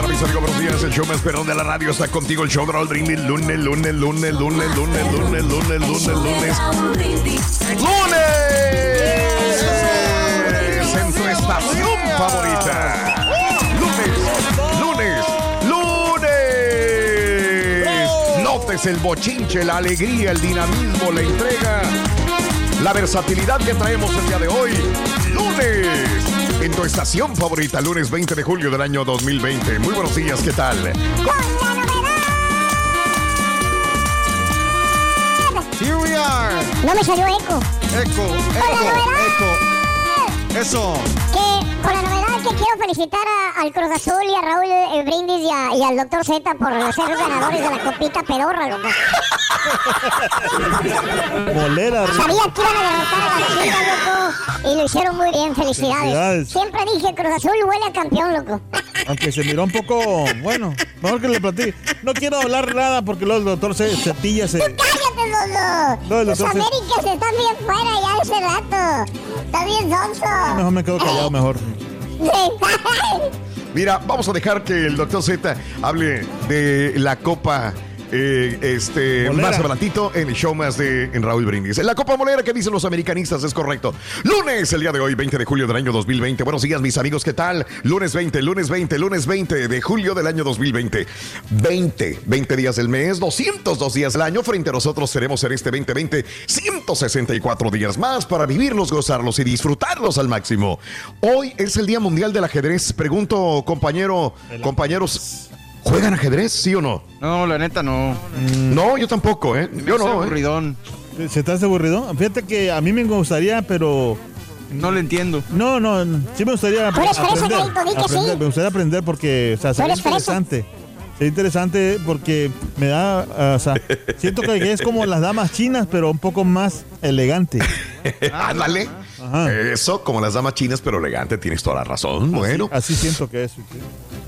Mañana, mis amigos, buenos días. El show más perrón de la radio está contigo. El show de Raúl Brindis. Lunes, lunes, lunes, lunes, lunes, lunes, lunes, lunes, lunes. ¡Lunes! En tu estación favorita. Lunes, lunes, lunes. Notes el bochinche, la alegría, el dinamismo, la entrega, la versatilidad que traemos el día de hoy. Lunes. En tu estación favorita, lunes 20 de julio del año 2020. Muy buenos días, ¿qué tal? Here we are. No me salió eco. Eco, eco, eco. Eso. Que con la novedad que quiero felicitar a- al Cruz Azul y a Raúl eh, Brindis y, a- y al Doctor Z por ser los ganadores de la copita pedorra, loco. Bolera, Sabía que iban a derrotar a la Chivas, loco. Y lo hicieron muy bien, felicidades. Felicidades. Siempre dije Cruz Azul huele a campeón, loco. aunque se miró un poco, bueno, mejor que le platique. No quiero hablar nada porque luego el doctor se se... ¡Cállate, Lolo! No, Los Z- Américas están bien fuera ya hace rato. Está bien sonso. Mejor me quedo callado, mejor. 对 Mira, vamos a dejar que el doctor Z hable de la Copa. eh, este Molera. más adelantito en el show más de en Raúl Brindis. La Copa Molera que dicen los americanistas es correcto. Lunes, el día de hoy, 20 de julio del año 2020. Buenos días, mis amigos, ¿qué tal? Lunes 20, lunes 20, lunes 20 de julio del año 2020. 20, 20 días del mes, 202 días del año. Frente a nosotros seremos en este 2020 164 días más para vivirlos, gozarlos y disfrutarlos al máximo. Hoy es el Día Mundial del Ajedrez. Pregunto, compañero, compañeros, ¿juegan ajedrez, sí o no? No, la neta no. No, yo tampoco, ¿eh? Me Yo hace no, ¿eh? aburridón. ¿Se te hace aburrido? Fíjate que a mí me gustaría, pero... No lo entiendo. No, no, sí me gustaría aprender. Aprender, sí. Me gustaría aprender porque, o sea, sería interesante. Sería interesante porque me da, o sea, siento que es como las damas chinas, pero un poco más elegante. Ándale. Ajá. Eso, como las damas chinas, pero elegante, tienes toda la razón. Bueno, Así siento que es. sí.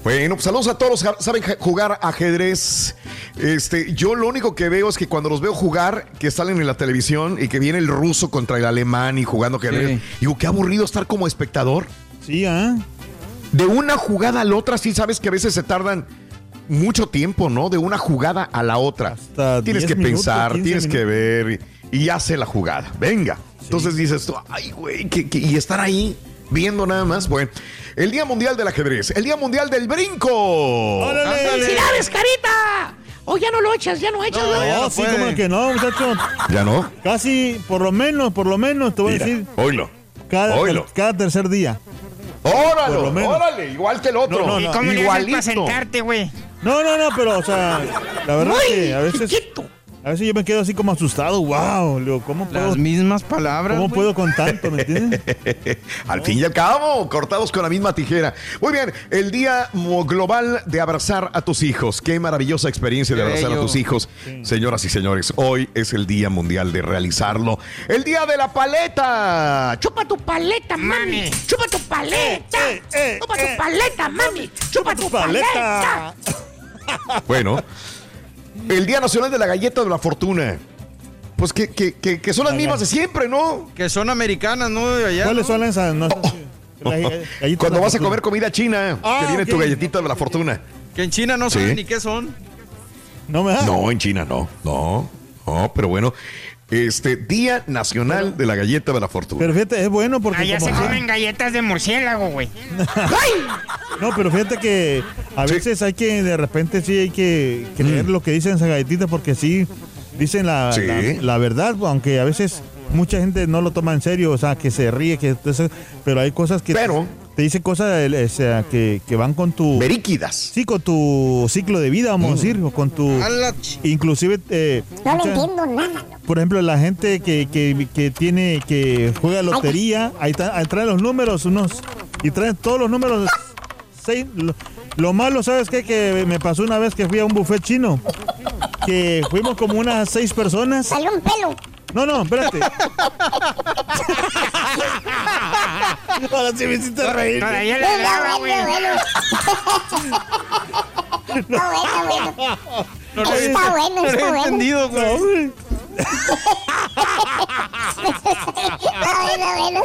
bueno, pues saludos a todos los que saben jugar ajedrez. Este, yo lo único que veo es que cuando los veo jugar, que salen en la televisión y que viene el ruso contra el alemán y jugando ajedrez, Sí. digo, qué aburrido estar como espectador. Sí, ¿ah? De una jugada a la otra, sí sabes que a veces se tardan mucho tiempo, ¿no? De una jugada a la otra. Hasta tienes 10 que minutos, pensar, 15 tienes que ver y, y hace la jugada. Venga. Entonces dices tú, ay, güey, que- que- y estar ahí viendo nada más. Bueno, el Día Mundial del Ajedrez, el Día Mundial del Brinco. ¡Órale! ¡Felicidades, carita! O ya no lo echas, ya no echas. No, ¿no? ya No, sí, puede. como que no, muchacho. Ya no. Casi, por lo menos, por lo menos, te voy Mira, a decir, oílo. cada, oílo. cada tercer día. Órale, órale, igual que el otro. No, no, ¿Y no. cómo le para sentarte, güey? No, no, no, pero, o sea, la verdad Muy que a veces, chiquito. A veces yo me quedo así como asustado. Wow, digo, ¿cómo puedo, Las mismas palabras. ¿cómo puedo con tanto, me entiendes? Al fin y al cabo, cortados con la misma tijera. Muy bien, el Día Global de Abrazar a tus hijos. Qué maravillosa experiencia de abrazar a tus hijos. Señoras y señores, hoy es el Día Mundial de realizarlo. El Día de la Paleta. Chupa tu paleta, mami. Chupa tu paleta. Eh, eh, Chupa eh. tu paleta, mami. Chupa tu paleta. Bueno, el Día Nacional de la Galleta de la Fortuna. Pues que, que- que- que son las mismas de siempre, ¿no? Que son americanas, ¿no? De allá. ¿Cuáles ¿no? son esas? No, si- la- galletas Cuando vas a comer comida china, Ah, que viene tu galletita de la fortuna. Que en China no Sí. saben ni qué son. No me da. No, en China no. No, no, pero bueno. Este Día Nacional de la Galleta de la Fortuna. Pero fíjate, es bueno porque. Allá como se comen galletas de murciélago, güey. No, pero fíjate que a Sí. veces hay que, de repente sí hay que creer lo que dicen esas galletitas porque sí dicen la, Mm. Sí. la, la verdad, aunque a veces mucha gente no lo toma en serio, o sea, que se ríe, que entonces, pero hay cosas que Pero- te dice cosas o sea, que, que van con tu... Veríquidas. Sí, con tu ciclo de vida, vamos a decir, o con tu... Inclusive, eh, No le mucha- entiendo nada. por ejemplo, la gente que, que, que tiene, que juega lotería, ahí, está- ahí traen los números, unos, y traen todos los números. seis, lo, lo malo, ¿sabes qué? Que me pasó una vez que fui a un buffet chino, que fuimos como unas seis personas. Salió un pelo. No, no, espérate. Ahora sí me hiciste reír. Todavía le Está daba, güey. bueno, bueno. Está bueno, bueno. No le- Está bueno, está bueno. entendido, güey. Está bueno,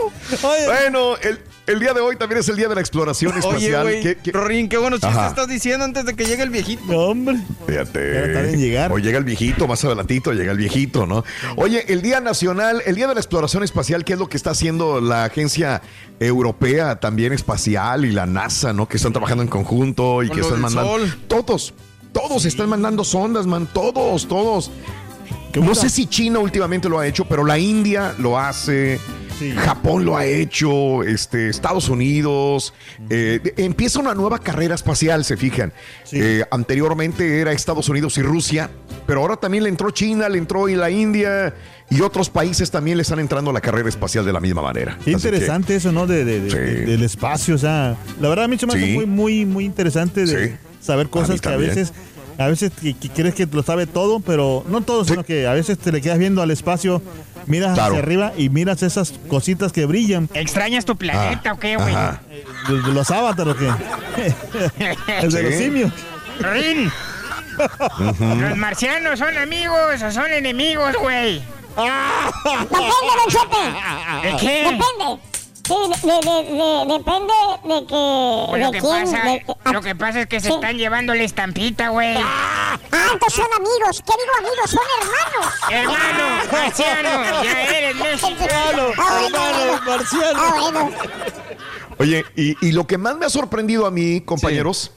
Bueno, el, el día de hoy también es el día de la exploración Oye, espacial. güey, ¿Qué- qué- Rorín, qué buenos chistes estás diciendo antes de que llegue el viejito. no, hombre. Fíjate. En llegar. O llega el viejito, más adelantito llega el viejito, ¿no? Oye, el Día Nacional, el Día de la Exploración Espacial, ¿qué es lo que está haciendo la Agencia Europea también espacial y la NASA, ¿no? Que están trabajando en conjunto y Con que están mandando. sol. Todos, todos están mandando sondas, man. Todos, todos. No sé si China últimamente lo ha hecho, pero la India lo hace. Sí. Japón lo ha hecho, este, Estados Unidos. eh, empieza una nueva carrera espacial, se fijan. Sí. Eh, anteriormente era Estados Unidos y Rusia, pero ahora también le entró China, le entró y la India y otros países también le están entrando a la carrera espacial de la misma manera. Qué que- interesante eso, ¿no? De, de- de- Sí. de- del espacio, o sea, la verdad a mí se me hace Sí. muy, muy, muy interesante de saber cosas que a veces, a veces que, que crees que lo sabe todo, pero no todo, Sí. sino que a veces te le quedas viendo al espacio, miras Claro. hacia arriba y miras esas cositas que brillan. ¿Extrañas tu planeta o qué, güey? Ajá. ¿De, de los avatares o qué? El de Sí. los simios. Rin. ¿Los marcianos son amigos o son enemigos, güey? Depende, Don Chepe. ¿De qué? Depende. Sí, de, de, de, de- depende de que. Pues lo de que, quién. pasa, de- ah, lo que pasa es que se sí. están llevando la estampita, güey. Ah, entonces son amigos. ¿Qué digo amigos? Son hermanos. Hermano, marciano, ya eres. Ah, bueno, bueno. marciano. Ah, bueno. Oye, y, y lo que más me ha sorprendido a mí, compañeros,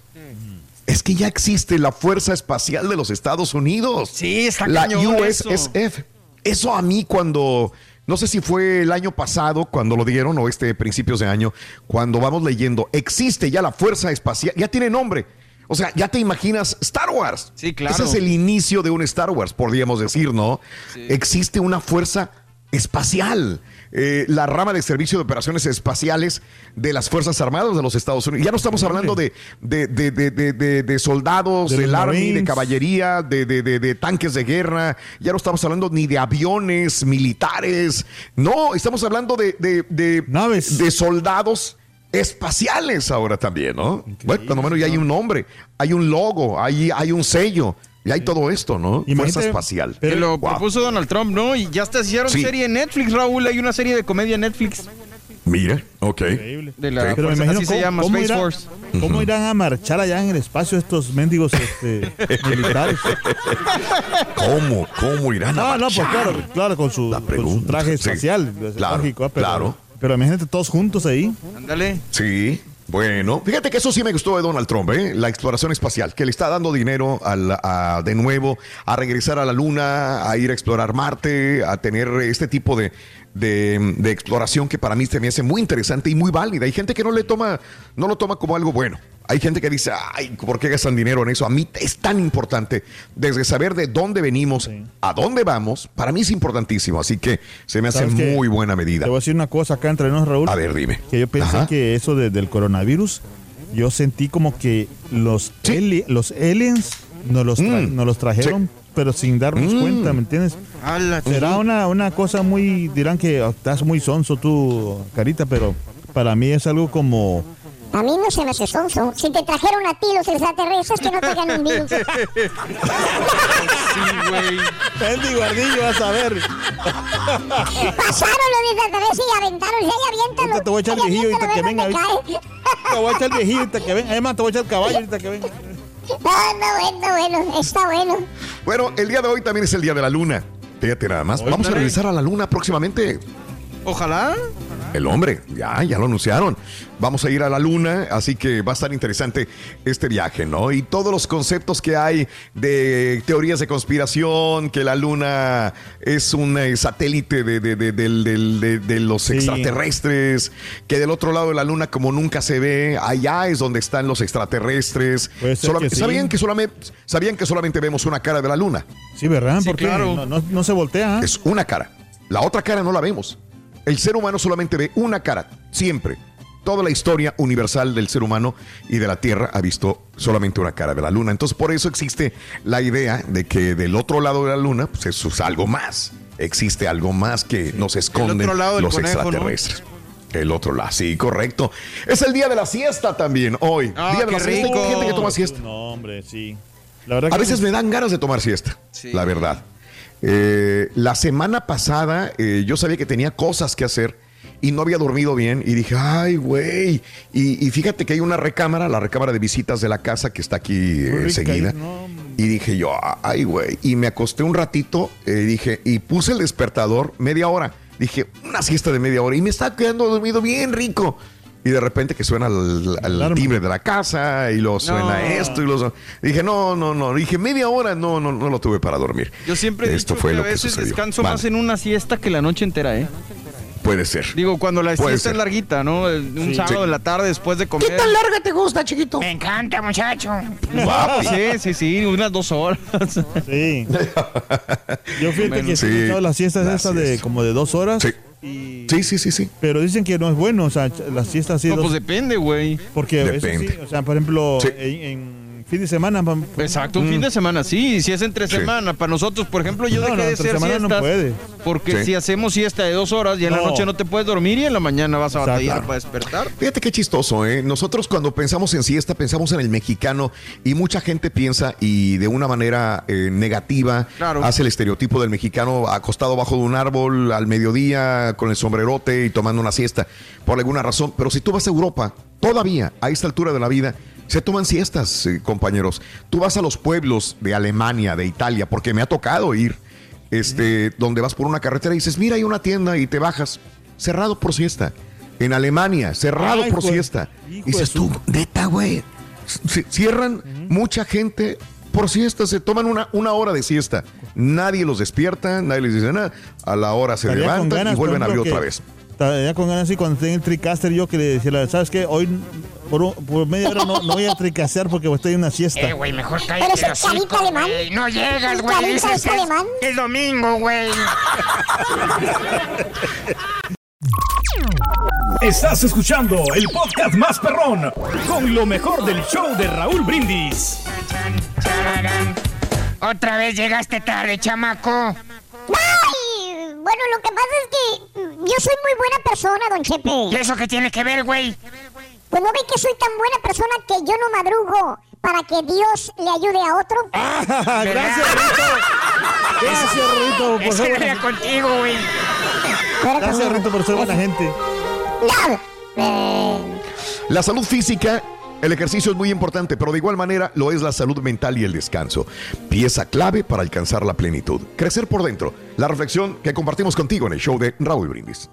es que ya existe la Fuerza Espacial de los Estados Unidos. Sí, está la eso. USSF. Eso a mí cuando, no sé si fue el año pasado cuando lo dieron o este principios de año, cuando vamos leyendo, existe ya la Fuerza Espacial, ya tiene nombre. O sea, ya te imaginas Star Wars. Sí, claro. Ese es el inicio de un Star Wars, podríamos decir, ¿no? Existe una fuerza espacial. Eh, la rama de servicio de operaciones espaciales de las Fuerzas Armadas de los Estados Unidos. Ya no estamos hablando de, de, de- de- soldados, del Army, de Marines. caballería, de, de- de- de tanques de guerra. Ya no estamos hablando ni de aviones militares. No, estamos hablando de, de- de- Naves. de soldados espaciales ahora también, ¿no? Bueno, cuando menos ya hay un nombre, hay un logo, hay, hay un sello. Y hay todo esto, ¿no? Fuerza espacial. Que lo Wow. propuso Donald Trump, ¿no? Y ya hasta hicieron Sí. serie en Netflix, Raúl. Hay una serie de comedia en Netflix. Mira, ok. Increíble. De la Sí. Pero me así se cómo, llama, cómo Space irá- Force. cómo irán a marchar allá en el espacio estos mendigos este, militares. ¿Cómo? ¿Cómo irán a No, no, pues marchar? claro, claro, con su, con traje sí. espacial. es Claro, lógico, ah, pero, claro. Pero imagínate todos juntos ahí. Ándale. Sí. Bueno, fíjate que eso sí me gustó de Donald Trump, ¿eh? la exploración espacial, que le está dando dinero al- a- de nuevo a regresar a la Luna, a ir a explorar Marte, a tener este tipo de, de- de exploración que para mí se me hace muy interesante y muy válida. Hay gente que no le toma, no lo toma como algo bueno. Hay gente que dice, ay, ¿por qué gastan dinero en eso? A mí es tan importante desde saber de dónde venimos, Sí. a dónde vamos. Para mí es importantísimo, así que se me hace muy buena medida. Te voy a decir una cosa acá entre nos, Raúl. A ver, dime. Que yo pensé Ajá. que eso de- del coronavirus, yo sentí como que los, Sí. ali- los aliens nos los, tra- Mm. nos los trajeron, pero sin darnos Mm. cuenta, ¿me entiendes? Será una, una cosa muy, dirán que estás muy sonso tú, Carita, pero para mí es algo como... A mí no se me hace sonso. Si te trajeron a ti los extraterrestres, que no traigan un virus. Sí, güey. Pendy Guardillo, vas a ver. Pasaron los extraterrestres y aventaron. Y ahí aviéntalo. Ahorita te voy a echar Ahí viejillo ahorita que venga. Te voy a echar el viejito ahorita que venga. Además, te voy a echar el caballo ahorita que venga. Ah, no, bueno, bueno, está bueno. Bueno, el día de hoy también es el día de la luna. Fíjate nada más. Vamos a regresar a la luna próximamente. Ojalá. El hombre, ya, ya lo anunciaron. Vamos a ir a la luna, así que va a estar interesante este viaje, ¿no? Y todos los conceptos que hay de teorías de conspiración, que la luna es un eh, satélite de, de- de- de- de los Sí. extraterrestres, que del otro lado de la luna, como nunca se ve, allá es donde están los extraterrestres. Solam- que sí. ¿Sabían, que solamente, ¿Sabían que solamente vemos una cara de la luna? Sí, ¿verdad? Sí, Porque claro. no, no- no se voltea. Es una cara. La otra cara no la vemos. El ser humano solamente ve una cara, siempre. Toda la historia universal del ser humano y de la Tierra ha visto solamente una cara de la Luna. Entonces, por eso existe la idea de que del otro lado de la Luna, pues eso es algo más. Existe algo más que nos esconden otro lado del los conejo, ¿no? extraterrestres. El otro lado, sí, correcto. Es el día de la siesta también, hoy. Ah, día de la siesta. rico. Hay gente que toma siesta. No, hombre, sí. La verdad A que veces sí. me dan ganas de tomar siesta, Sí. la verdad. Eh, la semana pasada eh, yo sabía que tenía cosas que hacer y no había dormido bien y dije, ay, güey. Y, y fíjate que hay una recámara, la recámara de visitas de la casa que está aquí eh, seguida. no, y dije yo, ay, güey. Y me acosté un ratito, eh, dije, y puse el despertador media hora. Dije, una siesta de media hora y me está quedando dormido bien rico. Y de repente que suena Alarma. timbre de la casa y lo suena No. esto y lo Dije, no, no, no. Dije, media hora, no, no, no lo tuve para dormir. Yo siempre he Esto dicho fue que lo a que veces sucedió. descanso Vale, más en una siesta que la noche entera, ¿eh? Puede ser. Digo, cuando la Puede siesta ser. es larguita, ¿no? Un Sí. sábado Sí. en la tarde después de comer. larga te gusta, chiquito? Me encanta, muchacho. Papi. Sí, sí, sí, unas dos horas. Sí. Yo fíjate que he echado las siestas esas de como de dos horas. Sí. Y- Sí, sí, sí, sí. Pero dicen que no es bueno, o sea, las siestas así. No, dos- pues depende, güey. porque eso Depende. sí, o sea, por ejemplo, Sí. en, en fin de semana. Exacto, un fin de semana sí, si es entre Sí. semana. Para nosotros, por ejemplo, yo No, dejé no, de hacer semana no siestas puede. porque Sí. si hacemos siesta de dos horas y en la No. noche no te puedes dormir y en la mañana vas a Exacto. batallar para despertar. Fíjate qué chistoso, ¿eh? Nosotros cuando pensamos en siesta, pensamos en el mexicano y mucha gente piensa y de una manera eh, negativa Claro. hace el estereotipo del mexicano acostado bajo de un árbol al mediodía con el sombrerote y tomando una siesta por alguna razón. Pero si tú vas a Europa, todavía a esta altura de la vida, se toman siestas, eh, compañeros. Tú vas a los pueblos de Alemania, de Italia, porque me ha tocado ir, este, donde vas por una carretera y dices, mira, hay una tienda y te bajas, cerrado por siesta. En Alemania, cerrado Ay, por hijo siesta. hijo Y dices tú, neta, güey. Cierran mucha gente por siesta, se toman una, una hora de siesta. Nadie los despierta, nadie les dice nada. A la hora se Estaría levantan y vuelven a abrir otra vez. Estaría con ganas así cuando tenía el tricaster yo que le decía, ¿sabes qué? Hoy por, un- por media hora no, no voy a tricasear porque estoy en una siesta. Eh, güey, mejor ¿Eres cállate el el alemán? güey. No llegas, ¿El güey. carita Dices, es es, alemán? es domingo, güey. Estás escuchando el podcast más perrón con lo mejor del show de Raúl Brindis. Otra vez llegaste tarde, chamaco. ¡Ay! Bueno, lo que pasa es que yo soy muy buena persona, don ¿Y Chepe. eso qué tiene que ver, güey? Pues no ve que soy tan buena persona que yo no madrugo para que Dios le ayude a otro. Ah, gracias, Rito. Gracias, Rito, por ser, era contigo, güey. Gracias. Rito, por ser buena gente. No. Eh, La salud física, el ejercicio es muy importante, pero de igual manera lo es la salud mental y el descanso. Pieza clave para alcanzar la plenitud. Crecer por dentro. La reflexión que compartimos contigo en el show de Raúl Brindis.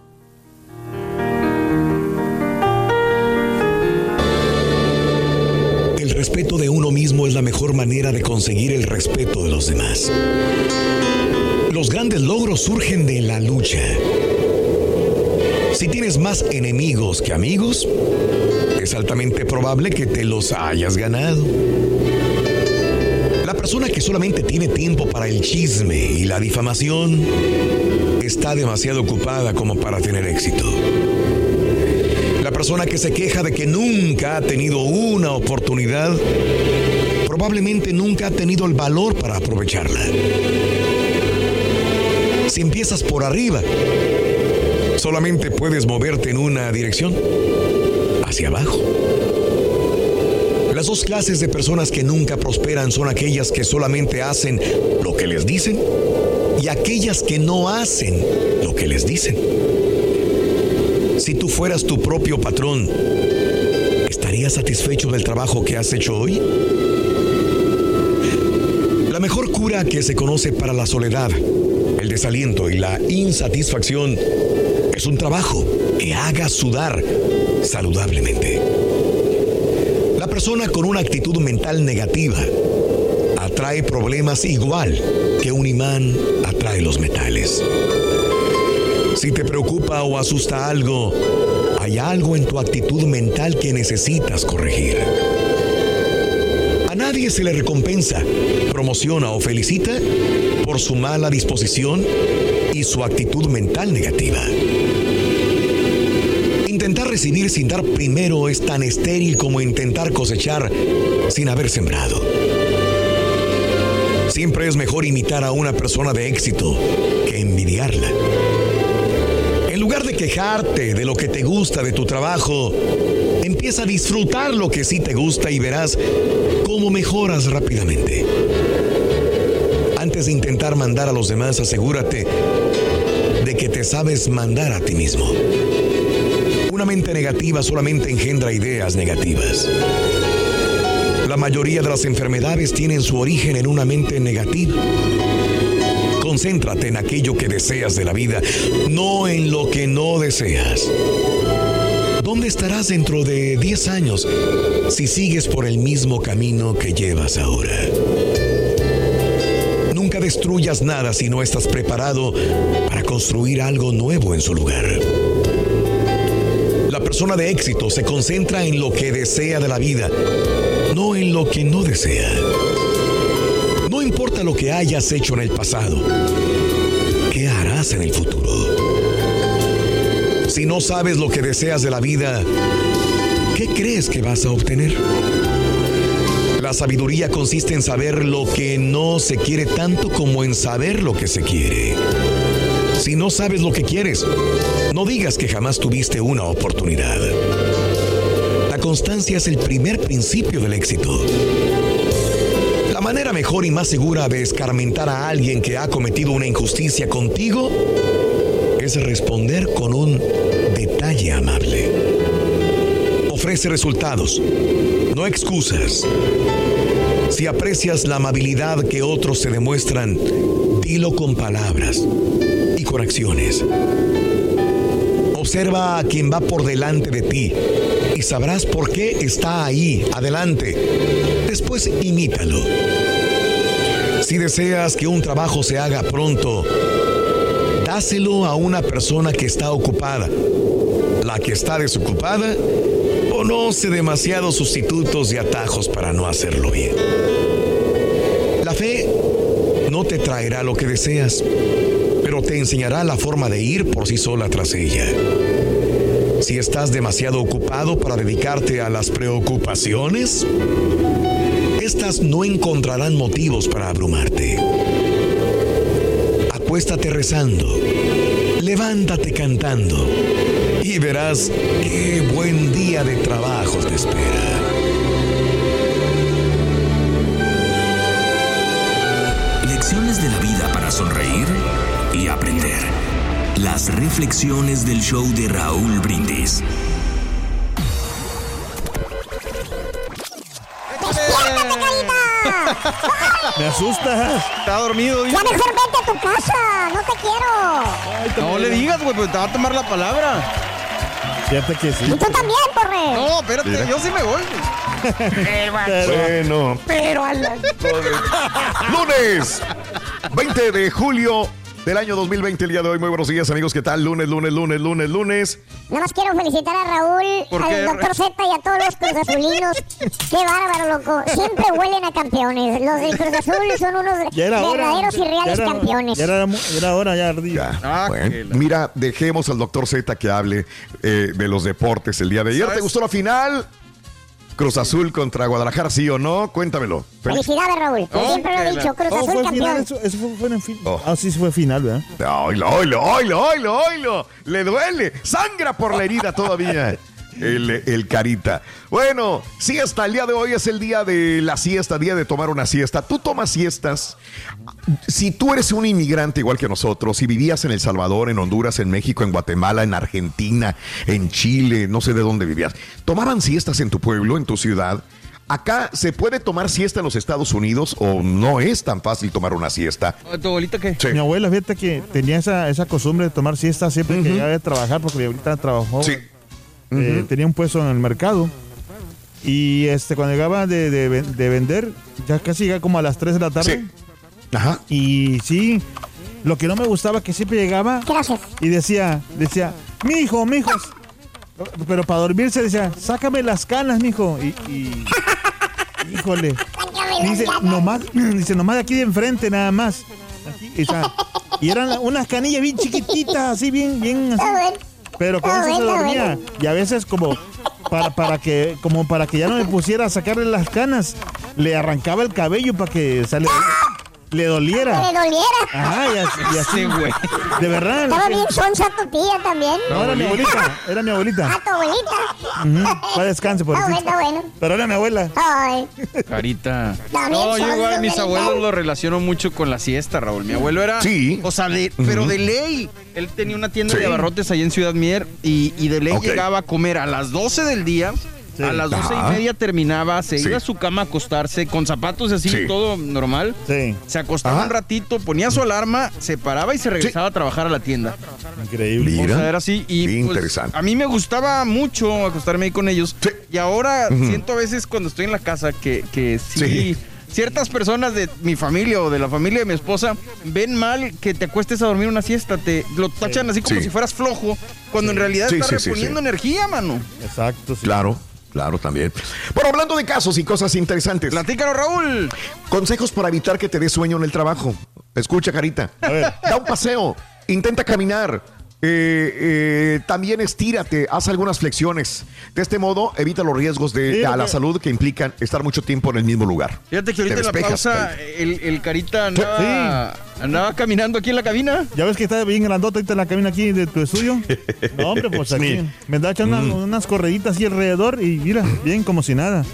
El respeto de uno mismo es la mejor manera de conseguir el respeto de los demás. Los grandes logros surgen de la lucha. Si tienes más enemigos que amigos, es altamente probable que te los hayas ganado. La persona que solamente tiene tiempo para el chisme y la difamación está demasiado ocupada como para tener éxito. La persona que se queja de que nunca ha tenido una oportunidad, probablemente nunca ha tenido el valor para aprovecharla. Si empiezas por arriba, solamente puedes moverte en una dirección, hacia abajo. Las dos clases de personas que nunca prosperan son aquellas que solamente hacen lo que les dicen y aquellas que no hacen lo que les dicen. Si tú fueras tu propio patrón, ¿estarías satisfecho del trabajo que has hecho hoy? La mejor cura que se conoce para la soledad, el desaliento y la insatisfacción es un trabajo te haga sudar saludablemente. La persona con una actitud mental negativa atrae problemas igual que un imán atrae los metales. Si te preocupa o asusta algo, hay algo en tu actitud mental que necesitas corregir. A nadie se le recompensa, promociona o felicita por su mala disposición y su actitud mental negativa. Intentar recibir sin dar primero es tan estéril como intentar cosechar sin haber sembrado. Siempre es mejor imitar a una persona de éxito que envidiarla. En lugar de quejarte de lo que te gusta de tu trabajo, empieza a disfrutar lo que sí te gusta y verás cómo mejoras rápidamente. Antes de intentar mandar a los demás, asegúrate de que te sabes mandar a ti mismo. Mente negativa solamente engendra ideas negativas. La mayoría de las enfermedades tienen su origen en una mente negativa. Concéntrate en aquello que deseas de la vida, no en lo que no deseas. ¿Dónde estarás dentro de 10 años si sigues por el mismo camino que llevas ahora? Nunca destruyas nada si no estás preparado para construir algo nuevo en su lugar. Persona de éxito se concentra en lo que desea de la vida, no en lo que no desea. No importa lo que hayas hecho en el pasado, ¿qué harás en el futuro? Si no sabes lo que deseas de la vida, ¿qué crees que vas a obtener? La sabiduría consiste en saber lo que no se quiere tanto como en saber lo que se quiere. Si no sabes lo que quieres, no digas que jamás tuviste una oportunidad. La constancia es el primer principio del éxito. La manera mejor y más segura de escarmentar a alguien que ha cometido una injusticia contigo es responder con un detalle amable. Ofrece resultados, no excusas. Si aprecias la amabilidad que otros se demuestran, dilo con palabras con acciones. Observa a quien va por delante de ti y sabrás por qué está ahí, adelante. Después imítalo. Si deseas que un trabajo se haga pronto, dáselo a una persona que está ocupada. La que está desocupada conoce demasiados sustitutos y atajos para no hacerlo bien. La fe no te traerá lo que deseas, te enseñará la forma de ir por sí sola tras ella. Si estás demasiado ocupado para dedicarte a las preocupaciones, estas no encontrarán motivos para abrumarte. Acuéstate rezando, levántate cantando y verás qué buen día de trabajo te espera. Lecciones de la vida para sonreír y aprender. Las reflexiones del show de Raúl Brindis. Me asustas. Está dormido. Ya mejor vete a tu casa, no te quiero. No le digas, güey, pues te va a tomar la palabra. Fíjate que sí. Y tú también, porre. No, espérate, yo sí me voy. Bueno, Pero a la... lunes 20 de julio del año 2020, el día de hoy. Muy buenos días, amigos. ¿Qué tal? Lunes, lunes, lunes, lunes, lunes. Nada más quiero felicitar a Raúl, ¿Por al qué? doctor Z y a todos los cruzazulinos. Qué bárbaro, loco. Siempre huelen a campeones. Los del Cruz Azul son unos hora. verdaderos y reales Ya era- campeones. Ya era, era hora, ya ardía. Ya, Ah, bueno. Mira, dejemos al doctor Z que hable eh, de los deportes el día de ayer. ¿Te gustó la final? Cruz Azul contra Guadalajara, ¿sí o no? Cuéntamelo. Fel- Felicidades, Raúl. Yo Oh, siempre lo he dicho. Cruz Oh, Azul fue final, campeón. eso, eso fue, fue en fin. Oh. Ah, sí, fue final, ¿verdad? Oilo, oilo, oilo, oilo, oilo. Le duele. Sangra por la herida todavía. El, el carita. Bueno, siesta. El día de hoy es el día de la siesta, día de tomar una siesta. Tú tomas siestas. Si tú eres un inmigrante igual que nosotros, si vivías en El Salvador, en Honduras, en México, en Guatemala, en Argentina, en Chile, no sé de dónde vivías, tomaban siestas en tu pueblo, en tu ciudad. Acá se puede tomar siesta en los Estados Unidos o no es tan fácil tomar una siesta. ¿Tu abuelita qué? Sí. Mi abuela, fíjate que tenía esa, esa costumbre de tomar siesta siempre que llegaba de trabajar, porque mi abuelita trabajó, Sí. Eh, tenía un puesto en el mercado. Y este cuando llegaba de, de ven- de vender, ya casi llegaba como a las 3 de la tarde. Sí. Ajá. Y sí, lo que no me gustaba que siempre llegaba Gracias. y decía, decía, mi hijo, mi hijo. Pero para dormirse decía, sácame las canas, mijo. Y, y híjole. Dice, nomás, dice, nomás de aquí de enfrente, nada más. Aquí, sea, y eran unas canillas bien chiquititas, así, bien, bien, así. Pero con eso se dormía. Y a veces como para, para que, como para que ya no me pusiera a sacarle las canas, le arrancaba el cabello para que sale, le Que doliera. le doliera. Ajá, y así, güey. De verdad. Estaba bien sonsa tu tía también. No, era mi abuelita, era mi Ah, abuelita. tu abuelita. Ujú, para descanse, por Está bueno, está bueno. Pero era mi abuela. Ay, Carita. No, yo igual mis abuelos lo relaciono mucho con la siesta, Raúl. Mi abuelo era. Sí. O sea, de- pero de ley. Él tenía una tienda Sí. de abarrotes ahí en Ciudad Mier y, y de ley llegaba a comer a las 12 del día. Sí. A las 12 Ajá. y media terminaba, se Sí. iba a su cama a acostarse con zapatos así, Sí. todo normal. Sí, Se acostaba Ajá. un ratito, ponía su alarma, se paraba y se regresaba a trabajar a la tienda. increíble. Mira. O sea, era así. Y pues, interesante. a mí me gustaba mucho acostarme ahí con ellos. Sí. Y ahora siento a veces cuando estoy en la casa que, que sí, Sí. Ciertas personas de mi familia o de la familia de mi esposa ven mal que te acuestes a dormir una siesta, te lo tachan así como Sí. si fueras flojo, cuando en realidad Sí, estás sí, sí, reponiendo sí. energía, mano. Exacto, sí. Claro, claro también. Bueno, hablando de casos y cosas interesantes. Platícanos, Raúl. Consejos para evitar que te dé sueño en el trabajo. Escucha, Carita. A ver. Da un paseo, intenta caminar. Eh, eh, también estírate, haz algunas flexiones. De este modo, evita los riesgos de, Sí, a la salud que implican estar mucho tiempo en el mismo lugar. Fíjate que ahorita Te en la pausa el, el carita andaba, andaba caminando aquí en la cabina. ¿Ya ves que está bien grandota ahorita la cabina aquí de tu estudio? No, hombre, pues aquí. Sí. Me da echando unas, unas correditas así alrededor y mira, bien como si nada.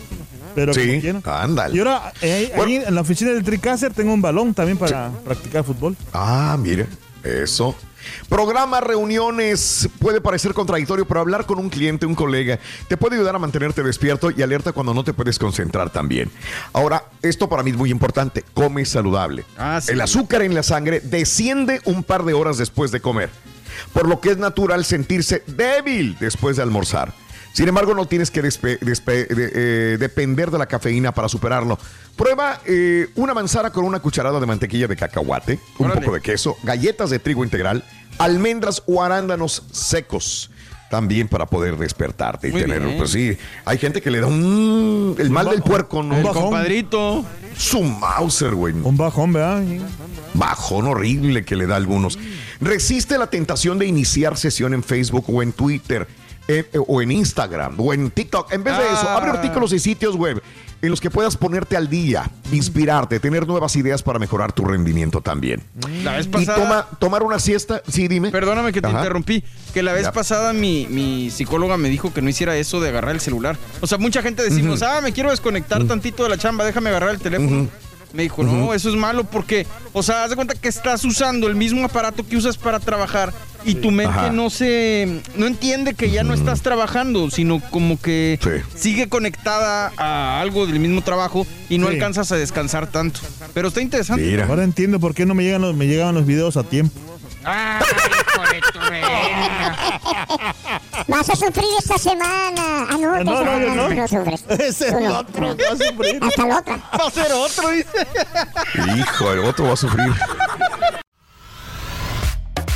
Pero Sí, ándale. Y ahora, eh, ahí, Bueno. ahí en la oficina del Tricaster tengo un balón también para practicar fútbol. Ah, mire, eso. Programa reuniones puede parecer contradictorio, pero hablar con un cliente, un colega, te puede ayudar a mantenerte despierto y alerta cuando no te puedes concentrar también. Ahora, esto para mí es muy importante, come saludable. Ah, sí. El azúcar en la sangre desciende un par de horas después de comer, por lo que es natural sentirse débil después de almorzar. Sin embargo, no tienes que despe- despe- de- eh, depender de la cafeína para superarlo. Prueba eh, una manzana con una cucharada de mantequilla de cacahuate, un Órale. poco de queso, galletas de trigo integral, almendras o arándanos secos. También para poder despertarte y Muy tener, bien. pues sí, hay gente que le da un, el mal del puerco, ¿no? Bajón. compadrito. Su Mauser, güey. Un bajón, ¿verdad? Bajón horrible que le da a algunos. Resiste la tentación de iniciar sesión en Facebook o en Twitter eh, o en Instagram o en TikTok. En vez de eso, Ah. abre artículos y sitios web en los que puedas ponerte al día, inspirarte, tener nuevas ideas para mejorar tu rendimiento también. La vez Y pasada. toma, tomar una siesta, sí, dime. Perdóname que te Ajá. interrumpí. Que la vez Ya. pasada mi, mi psicóloga me dijo que no hiciera eso de agarrar el celular. O sea, mucha gente decimos, ah, me quiero desconectar tantito de la chamba, déjame agarrar el teléfono. Me dijo, no, eso es malo porque, o sea, haz de cuenta que estás usando el mismo aparato que usas para trabajar y tu mente Ajá. no se, no entiende que ya no estás trabajando, sino como que Sí. sigue conectada a algo del mismo trabajo y no Sí. alcanzas a descansar tanto. Pero está interesante. Mira. Ahora entiendo por qué no me llegan los, me llegaban los videos a tiempo. Ay, hijo de tu reina. Vas a sufrir esta semana. Ah, no, esta No, no, semana yo no. no sufres. Es el no. otro, va a sufrir. Hasta la otra. Va a ser otro, dice. Hijo, el otro va a sufrir.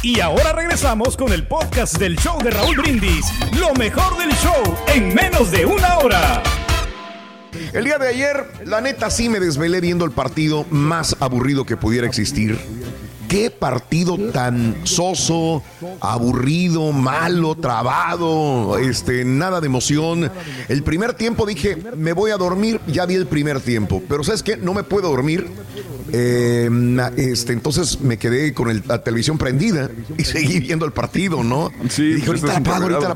Y ahora regresamos con el podcast del show de Raúl Brindis. Lo mejor del show en menos de una hora. El día de ayer, la neta, sí me desvelé viendo el partido más aburrido que pudiera existir. Qué partido tan soso, aburrido, malo, trabado, este, nada de emoción. El primer tiempo dije, me voy a dormir, ya vi el primer tiempo, pero ¿sabes qué? No me puedo dormir. Eh, este, entonces me quedé con el- la televisión prendida y seguí viendo el partido, ¿no? Sí, Y dije, pues ahorita la estás apago, ahorita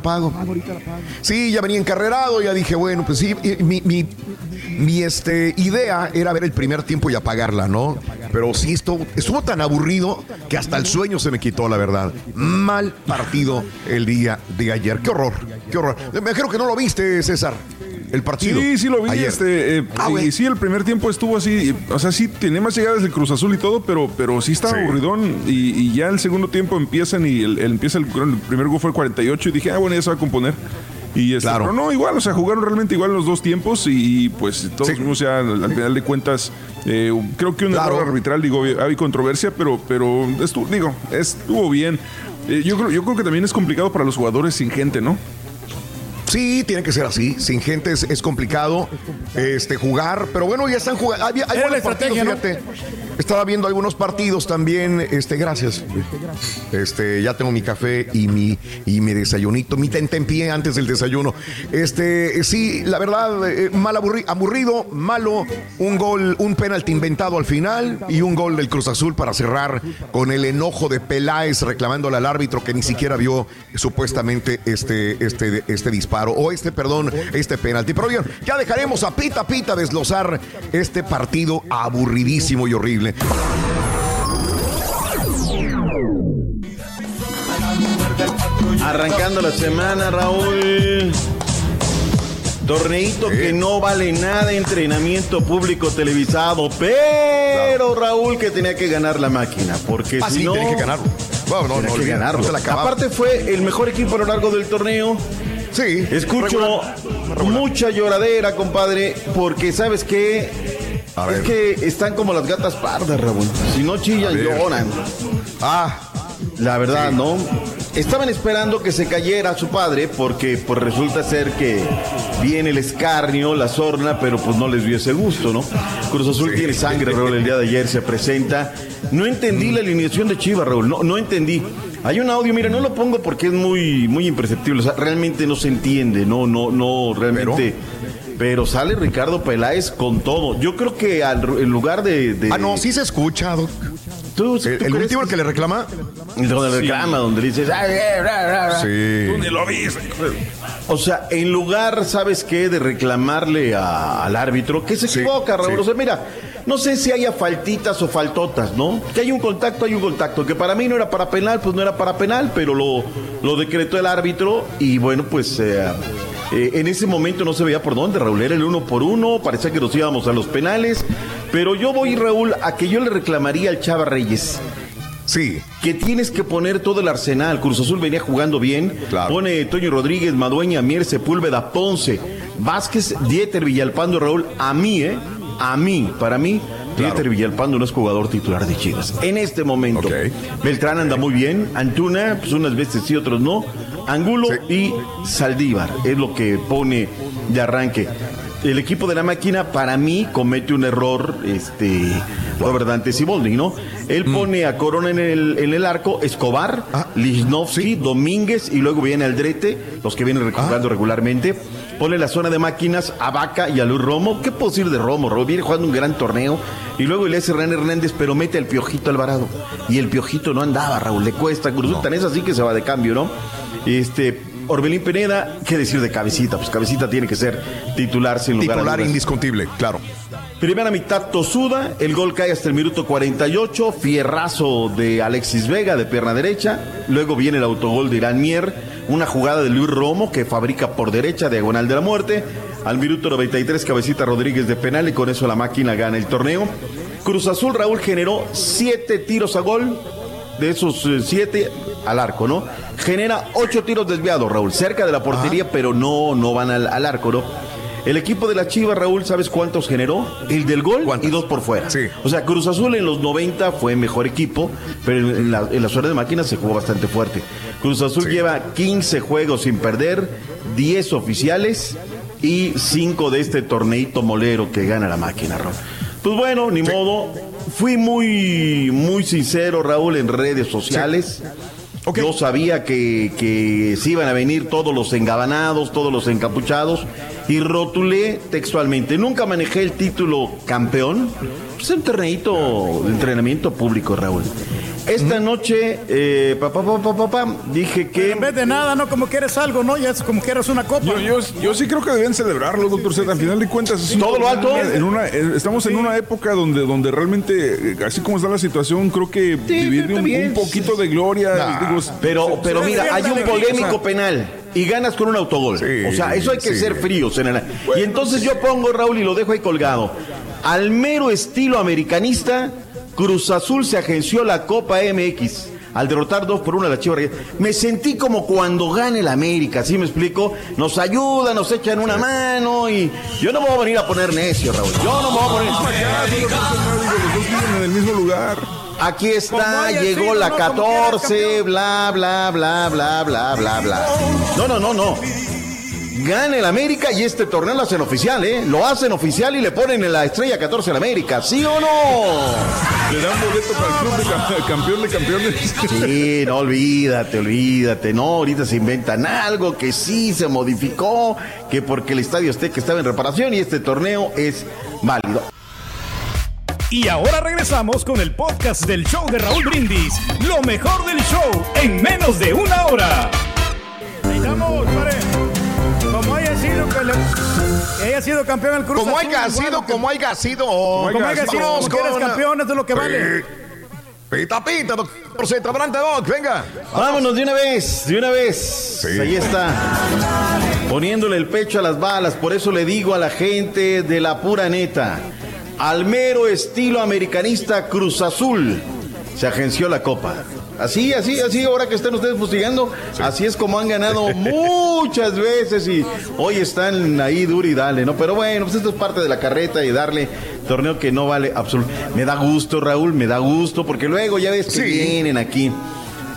la apago. Sí, ya venía encarrerado, ya dije, bueno, pues sí, mi, mi, mi, este, idea era ver el primer tiempo y apagarla, ¿no? Pero sí, estuvo, estuvo tan aburrido que hasta el sueño se me quitó, la verdad. Mal partido el día de ayer. Qué horror, qué horror. Me creo que no lo viste, César. El partido. Sí, sí lo vi. ayer. Este, eh, Ah, sí, el primer tiempo estuvo así. O sea, sí tenía más llegadas el Cruz Azul y todo, pero, pero sí estaba Sí. aburridón. Y, y ya el segundo tiempo empiezan y el, el- empieza el, el primer gol fue el 48 y dije, ah, bueno, ya se va a componer. Y este, Claro. pero no, igual, o sea, jugaron realmente igual los dos tiempos y pues todos Sí. al, al final de cuentas, eh, creo que un Claro. error arbitral, digo, hay controversia, pero, pero estuvo, digo, estuvo bien. Eh, yo, creo, yo creo que también es complicado para los jugadores sin gente, ¿no? Sí, tiene que ser así. Sin gente es, es complicado este, jugar. Pero bueno, ya están jugando. Hay, hay Era buenos partidos, fíjate. Estaba viendo algunos partidos también. Este, gracias. Este, ya tengo mi café y mi, y mi desayunito, mi tentempié antes del desayuno. Este, sí, la verdad, eh, mal aburri- aburrido, malo. Un gol, un penalti inventado al final y un gol del Cruz Azul para cerrar con el enojo de Peláez reclamándole al árbitro que ni siquiera vio supuestamente este, este, este disparo o este, perdón, este penalti. Pero bien, ya dejaremos a Pita Pita desglosar este partido aburridísimo y horrible. Arrancando la semana, Raúl. Torneito que no vale nada, entrenamiento público televisado, pero Raúl que tenía que ganar la máquina, porque Ah, si sí, no... tiene que ganarlo. Bueno, no, tenía no que ganarlo. no se la acababa. Aparte fue el mejor equipo a lo largo del torneo. Sí. Escucho mucha lloradera, compadre, porque sabes qué, A es que están como las gatas pardas, Raúl. Si no chillan, lloran. Ah, La verdad, ¿no? Estaban esperando que se cayera su padre porque pues resulta ser que viene el escarnio, la sorna, pero pues no les dio ese gusto, ¿no? Cruz Azul tiene sangre, Raúl, el día de ayer se presenta. No entendí la alineación de Chivas, Raúl, no, no entendí. Hay un audio, mira, no lo pongo porque es muy, muy imperceptible, o sea, realmente no se entiende, no, no, no, realmente... Pero, sale Ricardo Peláez con todo. Yo creo que al, en lugar de, de- ah, no, sí se escucha. doc. ¿Tú- El, tú el crees último el que le reclama. Donde reclama, donde dices, "Ay, eh, ra". Sí. Ni lo viste. O sea, en lugar, ¿sabes qué? De reclamarle a- al árbitro, que se Sí, equivoca, Raúl. sí. O sea, mira, no sé si haya faltitas o faltotas, ¿no? Que hay un contacto, hay un contacto. Que para mí no era para penal, pues no era para penal, pero lo, lo decretó el árbitro y bueno, pues eh, eh, en ese momento no se veía por dónde, Raúl. Era el uno por uno, parecía que nos íbamos a los penales. Pero yo voy, Raúl, a que yo le reclamaría al Chava Reyes Sí. que tienes que poner todo el arsenal. Cruz Azul venía jugando bien. Claro. Pone Toño Rodríguez, Madueña, Mier, Sepúlveda, Ponce, Vázquez, Dieter, Villalpando, Raúl. A mí, ¿eh? A mí, para mí, Dieter Villalpando no es jugador titular de Chivas. En este momento. Beltrán anda muy bien. Antuna, pues unas veces sí, otros no. Angulo y Saldívar es lo que pone de arranque. El equipo de la máquina, para mí, comete un error, este, Robert Dante Siboldi, ¿no? Él pone a Corona en el, en el arco, Escobar, Ah, Lichnowsky, Domínguez, y luego viene Aldrete, los que vienen jugando regularmente. Pone la zona de máquinas a Vaca y a Luis Romo. ¿Qué puedo decir de Romo? Romo viene jugando un gran torneo. Y luego le hace Hernán Hernández, pero mete al Piojito Alvarado. Y el Piojito no andaba, Raúl, le cuesta. Cruz tan es así que se va de cambio, ¿no? Este, Orbelín Pineda, ¿qué decir de Cabecita? Pues Cabecita tiene que ser titular sin lugar a Titular indiscutible, claro. Primera mitad tosuda, el gol cae hasta el minuto 48, fierrazo de Alexis Vega de pierna derecha, luego viene el autogol de Irán Mier, una jugada de Luis Romo que fabrica por derecha, diagonal de la muerte, al minuto 93 Cabecita Rodríguez de penal y con eso la máquina gana el torneo. Cruz Azul Raúl generó siete tiros a gol, de esos eh, siete al arco, ¿no? Genera ocho tiros desviados, Raúl, cerca de la portería, pero no, no van al, al arco, ¿no? El equipo de la Chivas, Raúl, ¿sabes cuántos generó? El del gol y dos por fuera. Sí. O sea, Cruz Azul en los 90 fue mejor equipo, pero en, la, en horas de máquinas se jugó bastante fuerte. Cruz Azul lleva 15 juegos sin perder, 10 oficiales y 5 de este torneito molero que gana la máquina, Raúl. Pues bueno, ni modo. Fui muy, muy sincero, Raúl, en redes sociales. Yo sabía que, que se iban a venir todos los engabanados, todos los encapuchados, y rotulé textualmente. Nunca manejé el título campeón. Es un torneito de entrenamiento público, Raúl. Esta noche, eh, pa, pa, pa, pa, pa, pa, dije que... En vez de nada, ¿no? Como quieres algo, ¿no? Ya es como quieres una copa. Yo, yo, yo sí creo que deben celebrarlo, doctor Z. Al final de cuentas, es un- Todo lo alto. en una- estamos en una época donde, donde realmente, eh, así como está la situación, creo que vivir de un, poquito de gloria. digo, Pero, pero mira, hay un polémico penal. Y ganas con un autogol. o sea, eso hay que sí. ser fríos. En el- y entonces yo pongo, Raúl, y lo dejo ahí colgado. Al mero estilo americanista, Cruz Azul se agenció la Copa MX. Al derrotar 2 por 1 a la Chivas. Me sentí como cuando gane el América, ¿sí me explico? Nos ayudan, nos echan una mano y yo no me voy a venir a poner necio, Raúl. Yo no me voy a poner en el mismo lugar. Aquí está, haya llegó la ¿no? Como quiera, 14, bla, bla, bla, bla, bla, bla, bla. No, no, no, no. Gana el América y este torneo lo hacen oficial, ¿eh? Lo hacen oficial y le ponen en la estrella 14 al América, ¿sí o no? Le dan boleto para el club de cam- campeón de campeones. Sí, no olvídate, olvídate. No, ahorita se inventan algo que sí se modificó, que porque el Estadio Azteca estaba en reparación y este torneo es válido. Y ahora regresamos con el podcast del show de Raúl Brindis. Lo mejor del show en menos de una hora. Ahí estamos. Como haya sido, que, le- haya sido campeón el Cruz Como Azul, haya sido, como haya sido. Como haya sido, Vamos como que eres campeón, eso es lo que vale. Pita, pita, doctor Z. Adelante, Doc, venga. Vámonos de una vez, de una vez. Ahí está. Poniéndole el pecho a las balas. Por eso le digo a la gente de la pura neta. Al mero estilo americanista Cruz Azul. Se agenció la copa. Así, así, así, ahora que están ustedes fustigando, así es como han ganado muchas veces y hoy están ahí duro y dale, ¿no? Pero bueno, pues esto es parte de la carreta y darle torneo que no vale absolutamente. Me da gusto, Raúl, me da gusto, porque luego ya ves que Sí. vienen aquí.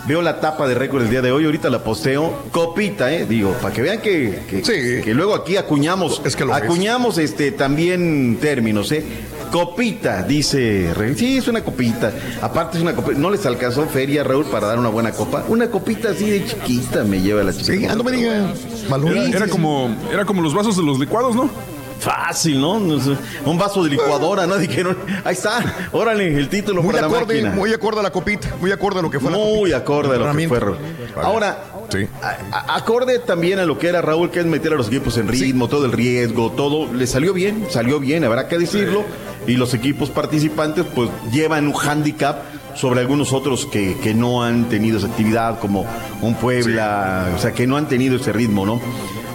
Veo la tapa de récord el día de hoy, ahorita la posteo. Copita, eh, digo, para que vean que, que, Sí. que luego aquí acuñamos, Es que lo es. acuñamos este también términos, eh. Copita, dice Sí, es una copita. Aparte es una copita. ¿No les alcanzó feria, Raúl, para dar una buena copa? Una copita así de chiquita me lleva la chiquita. Sí, no me diga. Era como, era como los vasos de los licuados, ¿no? Fácil, ¿no? Un vaso de licuadora, ¿no? Dijeron, ahí está, órale, el título Muy para la acorde, máquina. muy acorde a la copita, muy acorde a lo que fue Muy acorde a lo que fue. Ahora, Sí. a- a- acorde también a lo que era Raúl, que es meter a los equipos en ritmo, todo el riesgo, todo, le salió bien, salió bien, habrá que decirlo. Y los equipos participantes, pues, llevan un handicap sobre algunos otros que, que no han tenido esa actividad, como un Puebla, o sea, que no han tenido ese ritmo, ¿no?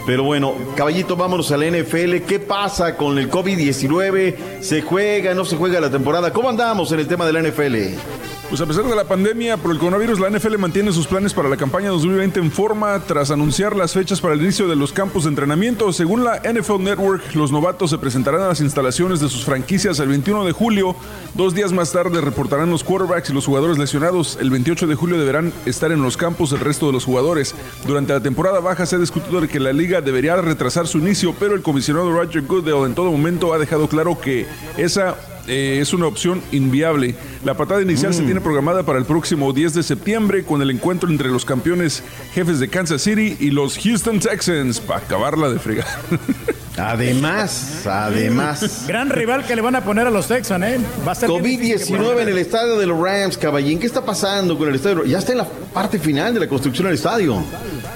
Pero bueno, caballito, vámonos a la NFL. ¿Qué pasa con el COVID-19? ¿Se juega, no se juega la temporada? ¿Cómo andamos en el tema de la NFL? Pues a pesar de la pandemia por el coronavirus, la NFL mantiene sus planes para la campaña 2020 en forma tras anunciar las fechas para el inicio de los campos de entrenamiento. Según la NFL Network, los novatos se presentarán a las instalaciones de sus franquicias el 21 de julio. Dos días más tarde reportarán los quarterbacks y los jugadores lesionados. El 28 de julio deberán estar en los campos el resto de los jugadores. Durante la temporada baja se ha discutido que la liga debería retrasar su inicio, pero el comisionado Roger Goodell en todo momento ha dejado claro que esa eh, es una opción inviable. La patada inicial se tiene programada para el próximo 10 de septiembre con el encuentro entre los campeones jefes de Kansas City y los Houston Texans para acabarla de fregar. Además, además. Gran rival que le van a poner a los Texans, ¿eh? Va a ser bien difícil que COVID-19 en el estadio de los Rams, caballín. ¿Qué está pasando con el estadio? Ya está en la parte final de la construcción del estadio.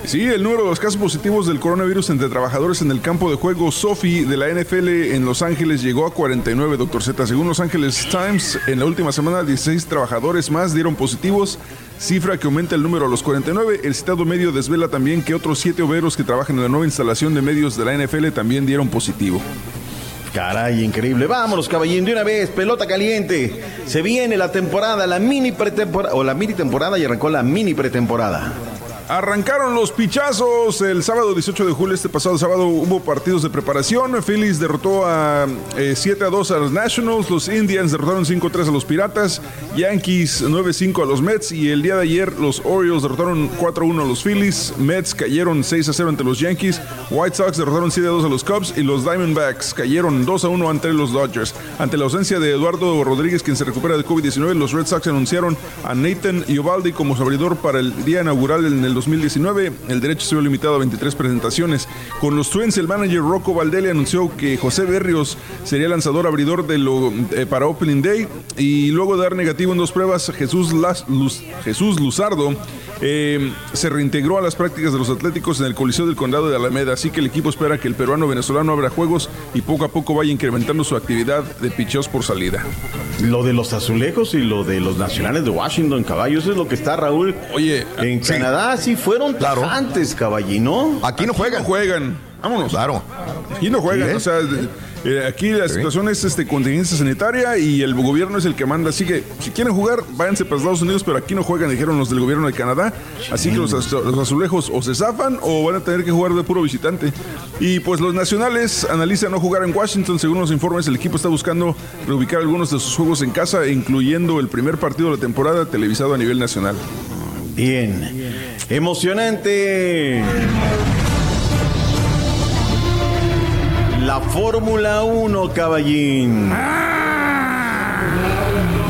Sí, el número de los casos positivos del coronavirus entre trabajadores en el campo de juego Sofi de la NFL en Los Ángeles llegó a 49, doctor Z. Según Los Ángeles Times, en la última semana 16 trabajadores más dieron positivos, cifra que aumenta el número a los 49. El citado medio desvela también que otros siete obreros que trabajan en la nueva instalación de medios de la NFL también dieron positivo. Caray, increíble. Vámonos, caballín, de una vez, pelota caliente. Se viene la temporada, la mini pretemporada, o la mini temporada y arrancó la mini pretemporada. Arrancaron los pichazos el sábado 18 de julio. Este pasado sábado hubo partidos de preparación. Phillies derrotó a eh, 7 a 2 a los Nationals. Los Indians derrotaron 5 a 3 a los Piratas. Yankees 9 a 5 a los Mets. Y el día de ayer los Orioles derrotaron 4 a 1 a los Phillies. Mets cayeron 6 a 0 ante los Yankees. White Sox derrotaron 7 a 2 a los Cubs. Y los Diamondbacks cayeron 2 a 1 ante los Dodgers. Ante la ausencia de Eduardo Rodríguez, quien se recupera de COVID-19, los Red Sox anunciaron a Nathan Iovaldi como su abridor para el día inaugural en el 2019. El derecho se vio limitado a 23 presentaciones. Con los Twins, el manager Rocco Valdelli anunció que José Berrios sería lanzador abridor de lo, eh, para Opening Day. Y luego de dar negativo en dos pruebas, Jesús, Las- Luz- Jesús Luzardo eh, se reintegró a las prácticas de los Atléticos en el Coliseo del Condado de Alameda. Así que el equipo espera que el peruano venezolano abra juegos y poco a poco vaya incrementando su actividad de picheos por salida. Lo de los azulejos y lo de los nacionales de Washington, caballo, eso es lo que está, Raúl. Oye, en sí. Canadá, sí, sí fueron Claro. antes, caballino. Aquí no juegan. No juegan. Vámonos. Claro. Aquí no juegan. Sí, ¿eh? O sea, eh, aquí la situación es este, contingencia sanitaria y el gobierno es el que manda. Así que si quieren jugar, váyanse para Estados Unidos, pero aquí no juegan, dijeron los del gobierno de Canadá. Así que los, az- los azulejos o se zafan o van a tener que jugar de puro visitante. Y pues los nacionales analizan no jugar en Washington. Según los informes, el equipo está buscando reubicar algunos de sus juegos en casa, incluyendo el primer partido de la temporada televisado a nivel nacional. Bien. Emocionante. La Fórmula 1, caballín.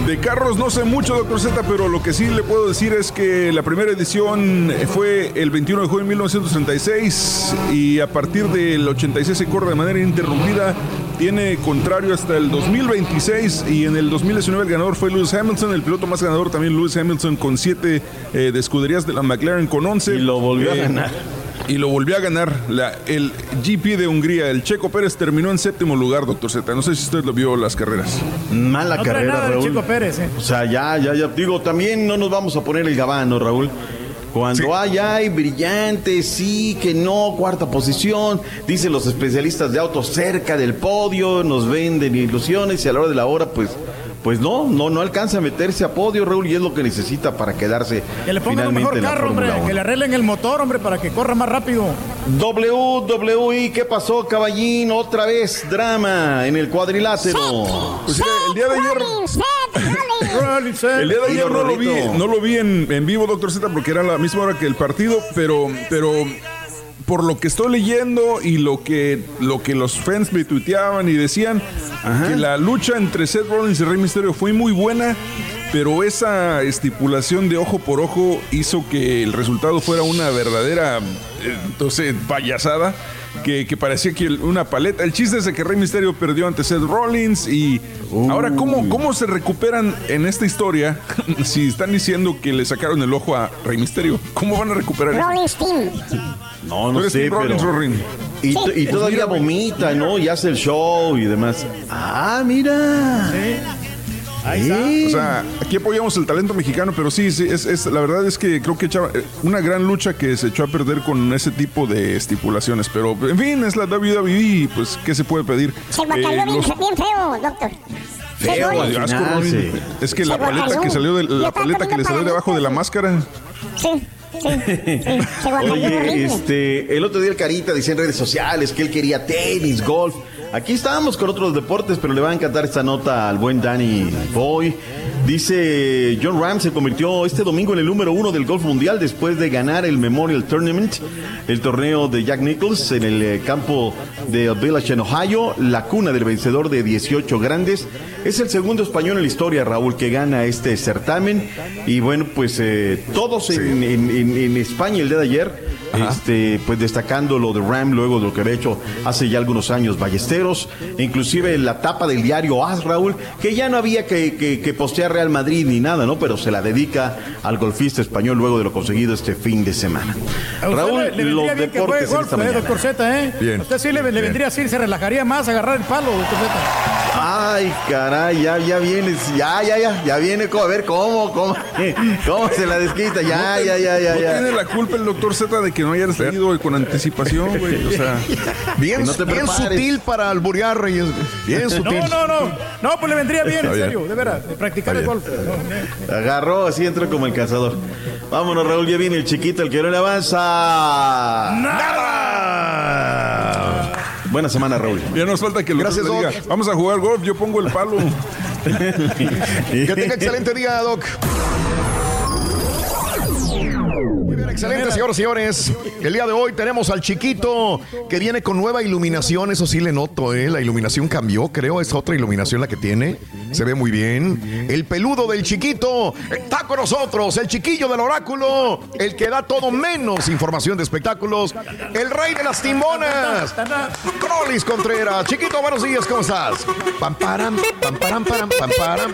De carros no sé mucho, doctor Z, pero lo que sí le puedo decir es que la primera edición fue el 21 de julio de 1936 y a partir del 86 se corre de manera interrumpida. Tiene contrario hasta el 2026 y en el 2019 el ganador fue Lewis Hamilton, el piloto más ganador también Lewis Hamilton con 7 de escuderías de la McLaren con 11. Y lo volvió a ganar. Y lo volvió a ganar la, el GP de Hungría. El Checo Pérez terminó en séptimo lugar, doctor Z. No sé si usted lo vio las carreras. Mala No carrera, Raúl. Chico Pérez, eh. O sea, ya, ya, ya. Digo, también no nos vamos a poner el gabano, Raúl. Cuando Sí. hay, hay brillante, sí, que no, cuarta posición, dicen los especialistas de autos cerca del podio, nos venden ilusiones y a la hora de la hora, pues, pues no, no, no alcanza a meterse a podio, Raúl, y es lo que necesita para quedarse Que le pongan un finalmente mejor carro, hombre. Fórmula 1. Que le arreglen el motor, hombre, para que corra más rápido. WWE, ¿qué pasó, caballín? Otra vez drama en el cuadrilátero. Pues el día de ayer-. El día de ayer no lo vi, no lo vi en, en vivo, doctor Z, porque era la misma hora que el partido, pero, pero por lo que estoy leyendo y lo que, lo que los fans me tuiteaban y decían, que la lucha entre Seth Rollins y Rey Mysterio fue muy buena, pero esa estipulación de ojo por ojo hizo que el resultado fuera una verdadera, eh, entonces, payasada. Que, que parecía que una paleta. El chiste es de que Rey Mysterio perdió ante Seth Rollins y ahora ¿cómo, cómo se recuperan en esta historia si están diciendo que le sacaron el ojo a Rey Mysterio? ¿Cómo van a recuperar eso? Rollins Team. No, no sé, Rollins, pero... Rorin. Y, to- y todavía vomita, ¿no? Y hace el show y demás. Ah, mira. Ahí está. O sea, aquí apoyamos el talento mexicano, pero sí, sí, es, es- la verdad es que creo que echaba eh, una gran lucha que se echó a perder con ese tipo de estipulaciones. Pero, en fin, es la WWE y pues, ¿qué se puede pedir? Se Eh, bien, los- bien feo, doctor. Feo, final, Rollins. sí. Es que la Se paleta guacaleó. que salió de la paleta que le salió debajo de la máscara. Sí, sí, sí. Oye, este, el otro día el Carita decía en redes sociales que él quería tenis, golf. Aquí estábamos con otros deportes, pero le va a encantar esta nota al buen Danny Boy. Dice, John Ram se convirtió este domingo en el número uno del golf mundial después de ganar el Memorial Tournament, el torneo de Jack Nicklaus en el eh, campo de Village en Ohio, la cuna del vencedor de 18 grandes. Es el segundo español en la historia, Raúl, que gana este certamen. Y bueno, pues eh, todos en, en- en- en España el día de ayer este, pues destacando lo de Ram luego de lo que había hecho hace ya algunos años Ballesteros, inclusive la tapa del diario As Raúl, que ya no había que, que, que postear Real Madrid ni nada, ¿no? Pero se la dedica al golfista español luego de lo conseguido este fin de semana. Raúl, le, le los bien que deportes en golf, esta eh, mañana. doctor Z, ¿eh? Bien. A usted sí le, le vendría así, se relajaría más, agarrar el palo, doctor Z. Ay, caray, ya, ya vienes, ya, ya, ya, ya viene, a ver cómo, cómo, cómo se la desquita, ya, ya, ya, ya, No ya. tiene la culpa el doctor Z de que no hayas leído con anticipación, güey. O sea, Bien, no bien sutil para alburear, Reyes. Bien sutil. No, no, no. No, pues le vendría bien, en serio, de veras, de practicar el golf. Agarró, así entra como el cazador. Vámonos, Raúl, ya viene el chiquito, el que no le avanza. ¡Nada! Buena semana, Raúl. ya nos falta que doctor Gracias, le diga, Doc. vamos a jugar golf, yo pongo el palo. Que tenga excelente día, Doc. Excelente, señoras y señores. El día de hoy tenemos al chiquito que viene con nueva iluminación. Eso sí le noto, ¿eh? La iluminación cambió, creo. Es otra iluminación la que tiene. Se ve muy bien. El peludo del chiquito está con nosotros. El chiquillo del oráculo. El que da todo menos información de espectáculos. El rey de las timbonas. Crolis Contreras. Chiquito, buenos días, ¿cómo estás? Pam, param, pam, param, pam, param.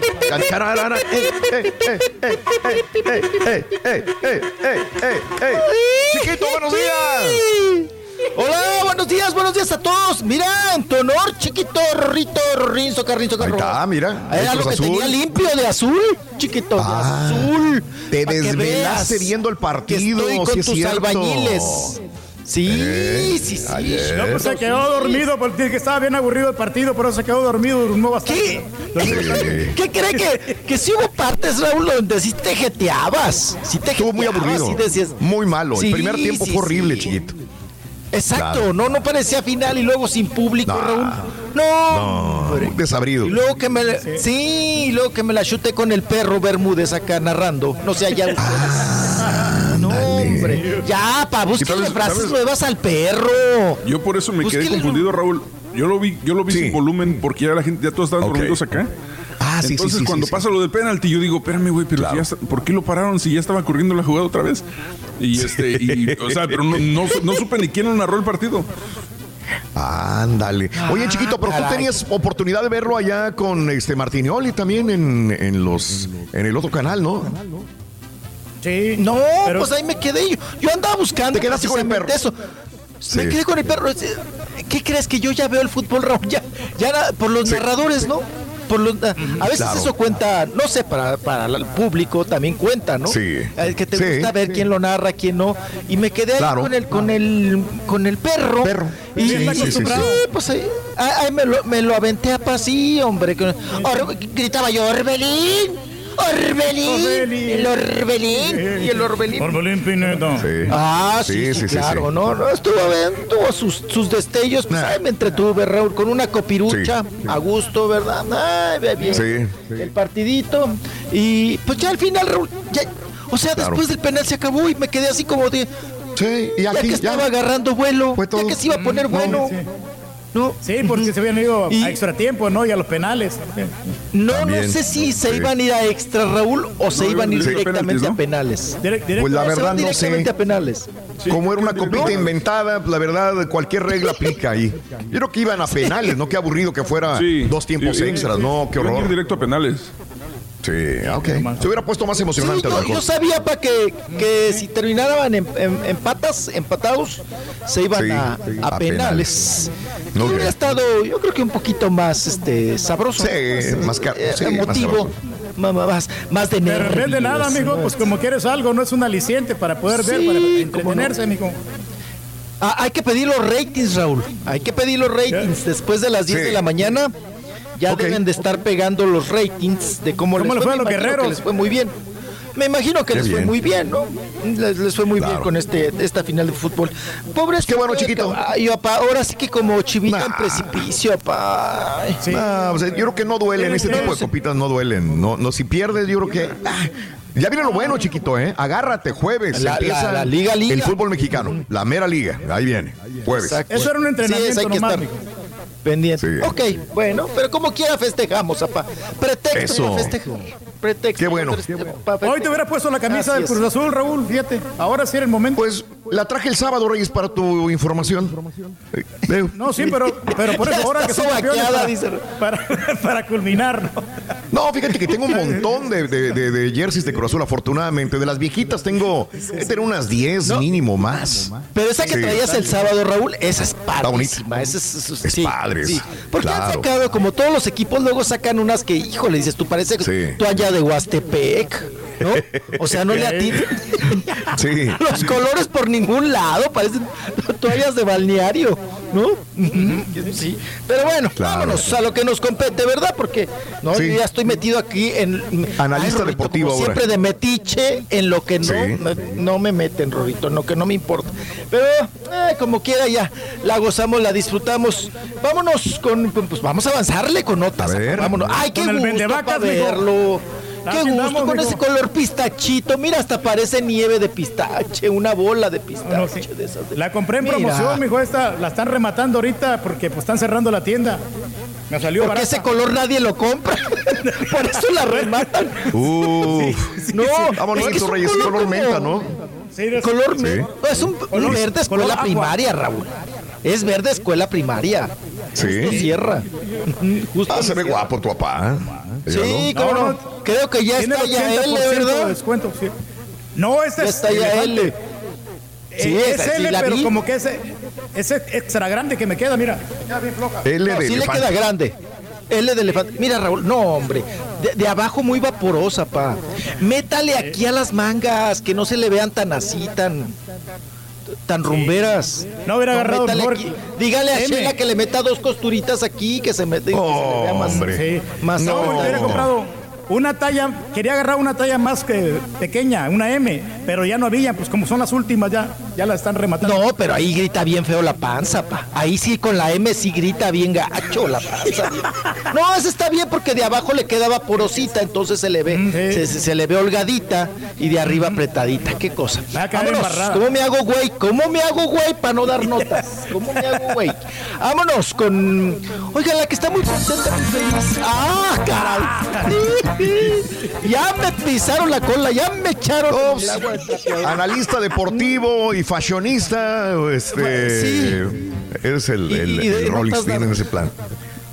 Eh, eh, eh, eh, eh, eh, eh, eh, eh, eh, Chiquito, buenos días. Hola, buenos días, buenos días a todos. Mira, en tu honor, chiquito, Rorrito, Rinzo, Carrinzo, Ahí Carro. está, mira. Era lo que Azul. tenía limpio de azul, chiquito, Ah. de azul. Te desvelaste viendo el que partido, estoy con sí es tus cierto. albañiles. Sí, Eh, sí, sí. ayer. No, pues se quedó dormido porque estaba bien aburrido el partido, por eso se quedó dormido, durmió bastante. ¿Qué? ¿Qué cree que, que si hubo partes, Raúl, donde sí te jeteabas? Sí te Estuvo muy jeteabas, aburrido. sí decías- Muy malo. Sí, el primer tiempo sí, fue horrible, sí. chiquito. Exacto, Claro. no, no parecía final y luego sin público, No. Raúl. No, desabrido. Y luego que me la- sí. y luego que me la chuté con el perro Bermúdez acá narrando. No sé, allá ustedes. Hombre. Ya, pa, búsquenle frases sabes? nuevas al perro. Yo por eso me quedé confundido, Raúl. Yo lo vi, yo lo vi Sí. sin volumen porque ya la gente, ya todos estaban Ok. dormidos acá. Ah, sí, sí, Entonces sí, cuando sí, pasa lo del penalti, yo digo, espérame, güey, pero si ya ¿por qué lo pararon si ya estaba corriendo la jugada otra vez? Y este, y, o sea, pero no, no, no supe ni quién lo narró el partido. Ándale. Oye, chiquito, pero tú caray. tenías oportunidad de verlo allá con este Martinioli también en, en los en el otro canal, ¿no? Sí. No, Pero- pues ahí me quedé yo. Yo andaba buscando. Te quedaste con el perro. Eso. Me quedé con el perro. ¿Qué crees que yo ya veo el fútbol, Raúl? Ya, ya era por los narradores, ¿no? Por los, a veces Claro. eso cuenta, no sé, para, para el público también cuenta, ¿no? Sí. El que te Sí. gusta ver quién lo narra, quién no. Y me quedé ahí con el, con el, con el perro. Perro. Y, Sí, pues ahí, ahí- ahí me, lo, me lo aventé a pasí, hombre. Gritaba yo, Orbelín, Orbelín, Orbelín. el Orbelín, y el Orbelín. Orbelín Pinedo. Sí. Ah, sí, sí, claro, no, no, estuvo bien, tuvo sus, sus destellos, pues Nah. ahí me entretuve, Raúl, con una copirucha, Sí. a gusto, ¿verdad? Ay, bien, bien. Sí. El partidito, y pues ya al final, Raúl, ya, o sea, Claro. después del penal se acabó y me quedé así como de, Sí, y ya aquí que ya. estaba agarrando vuelo, Fue ya que se iba a poner bueno, sí. ¿No? Sí, porque se habían ido Y- a extra tiempo, ¿no? Y a los penales. No, También. no sé si se iban a ir a extra, Raúl, o se No, iban a ir sí. directamente a penales. Direct- directo. Pues la verdad no directamente sé. a penales. Como era una copita inventada, la verdad, cualquier regla aplica ahí. Yo creo que iban a penales, ¿no? Qué aburrido que fuera Sí. dos tiempos Sí, extras, sí. ¿no? Qué Iban a ir horror. directo a penales. Sí, ok. Se hubiera puesto más emocionante yo, mejor. yo sabía para que, que si terminaban en, en- empatas, empatados, se iban Sí, a, sí. a A penales. Ok. hubiera estado, yo creo que un poquito más este sabroso. Sí, más eh, más emotivo. ma- Más, más de Pero nervios, nada, amigo, ¿no? pues como quieres algo, no es un aliciente para poder ver, para no. entretenerse, amigo. Ah, hay que pedir los ratings, Raúl. Hay que pedir los ratings. Después de las 10 Sí. de la mañana, ya deben de estar pegando los ratings de cómo, ¿Cómo les le fue a los que guerreros? Les fue muy bien. Me imagino que Qué les fue muy bien, ¿no? Les, les fue muy bien con este esta final de fútbol. Pobres. Qué bueno, chiquito. Ay, papá, ahora sí que como chivita en precipicio, papá. Sí. O sea, yo creo que no duelen, este tipo de copitas no duelen. No, no, si pierdes, yo creo que. ah, ya viene lo bueno, chiquito, ¿eh? Agárrate, jueves. La- empieza la- la liga, liga. El fútbol mexicano, la mera liga. Ahí viene, jueves. Exacto. Eso era un entrenamiento Sí, hay que estar. Pendiente. Sí. Ok, bueno, pero como quiera festejamos, papá. Pretexto Eso. para festejar. Pretexto. Qué bueno. para feste- Hoy te hubiera puesto la camisa Así del. Cruz Azul, Raúl, fíjate. Ahora sí era el momento. Pues la traje el sábado, Reyes, para tu información. Eh, eh, No, sí, pero, pero por eso ahora que campeones sobaqueada, para, para, para culminar, ¿no? Fíjate que tengo un montón de, de, de- de jerseys de Cruz Azul, afortunadamente. De las viejitas tengo, he tener unas 10 mínimo más. Pero esa que Sí. traías el sábado, Raúl, esa es padrísima. Esa es, es- Es sí, padre, sí. Porque han sacado, como todos los equipos, luego sacan unas que, híjole, dices, tú parece Sí. toalla de Huastepec, ¿no? O sea, no le atinan Sí. los colores por ningún lado, parecen toallas de balneario, ¿no? Sí. Pero bueno, Claro. vámonos a lo que nos compete, ¿verdad? Porque no, Sí. yo ya estoy metido aquí en Analista deportivo como ahora. Siempre de metiche en lo que no, Sí. no me meten, Rorito, en lo que no me importa. Pero eh, como quiera ya, la gozamos, la disfrutamos. Vámonos con, pues vamos a avanzarle con notas. A ver. Vámonos. Ay, qué gusto para verlo. Qué sí, gusto con ese color pistachito. Mira, hasta parece nieve de pistache, una bola de pistache. No, sí. de esas de- La compré en Mira, promoción, mijo, esta la están rematando ahorita porque pues están cerrando la tienda. Me salió Porque barata. ese color nadie lo compra. Por eso la rematan. Uf. No, Ah, es que es un Reyes, color como- menta, ¿no? Sí, de- Color Sí. me- no, es un, un Color- verde escuela color agua. primaria, Raúl. Es verde escuela primaria. Sí. Justo cierra. Justo Ah, se ve guapo tu papá. Sí, No, cómo no. no. Creo que ya está ya 80% L, de ¿verdad? descuento, sí. No, este Ya es está ya. L. Sí, Eh, es sí L, pero vi. como que ese, ese extra grande que me queda, mira. Ya bien floja. L No, de sí le queda grande. L de elefante. Mira, Raúl, no, hombre. De, de abajo muy vaporosa, pa. Métale aquí a las mangas, que no se le vean tan así, tan tan rumberas. No hubiera agarrado métale mejor aquí. Dígale a M. Sheila que le meta dos costuritas aquí, que se mete que se le vea más. Sí. Más no, hubiera comprado una talla, quería agarrar una talla más que pequeña, una M, pero ya no había, pues como son las últimas ya, ya la están rematando. No, pero ahí grita bien feo la panza, pa. Ahí sí con la M sí grita bien gacho la panza. No, esa está bien porque de abajo le queda vaporosita, entonces se le ve, se, se- se le ve holgadita y de arriba apretadita. ¿Qué cosa? Va a caer Vámonos. ¿Cómo me hago güey? ¿Cómo me hago güey para no dar notas? ¿Cómo me hago güey? Vámonos con. Oiga, la que está muy contenta, muy feliz. ¡Ah, caray! ya me pisaron la cola, ya me echaron. Analista deportivo y fashionista, este, eres el, el, Y- y de el Rolling Stone en ese plan.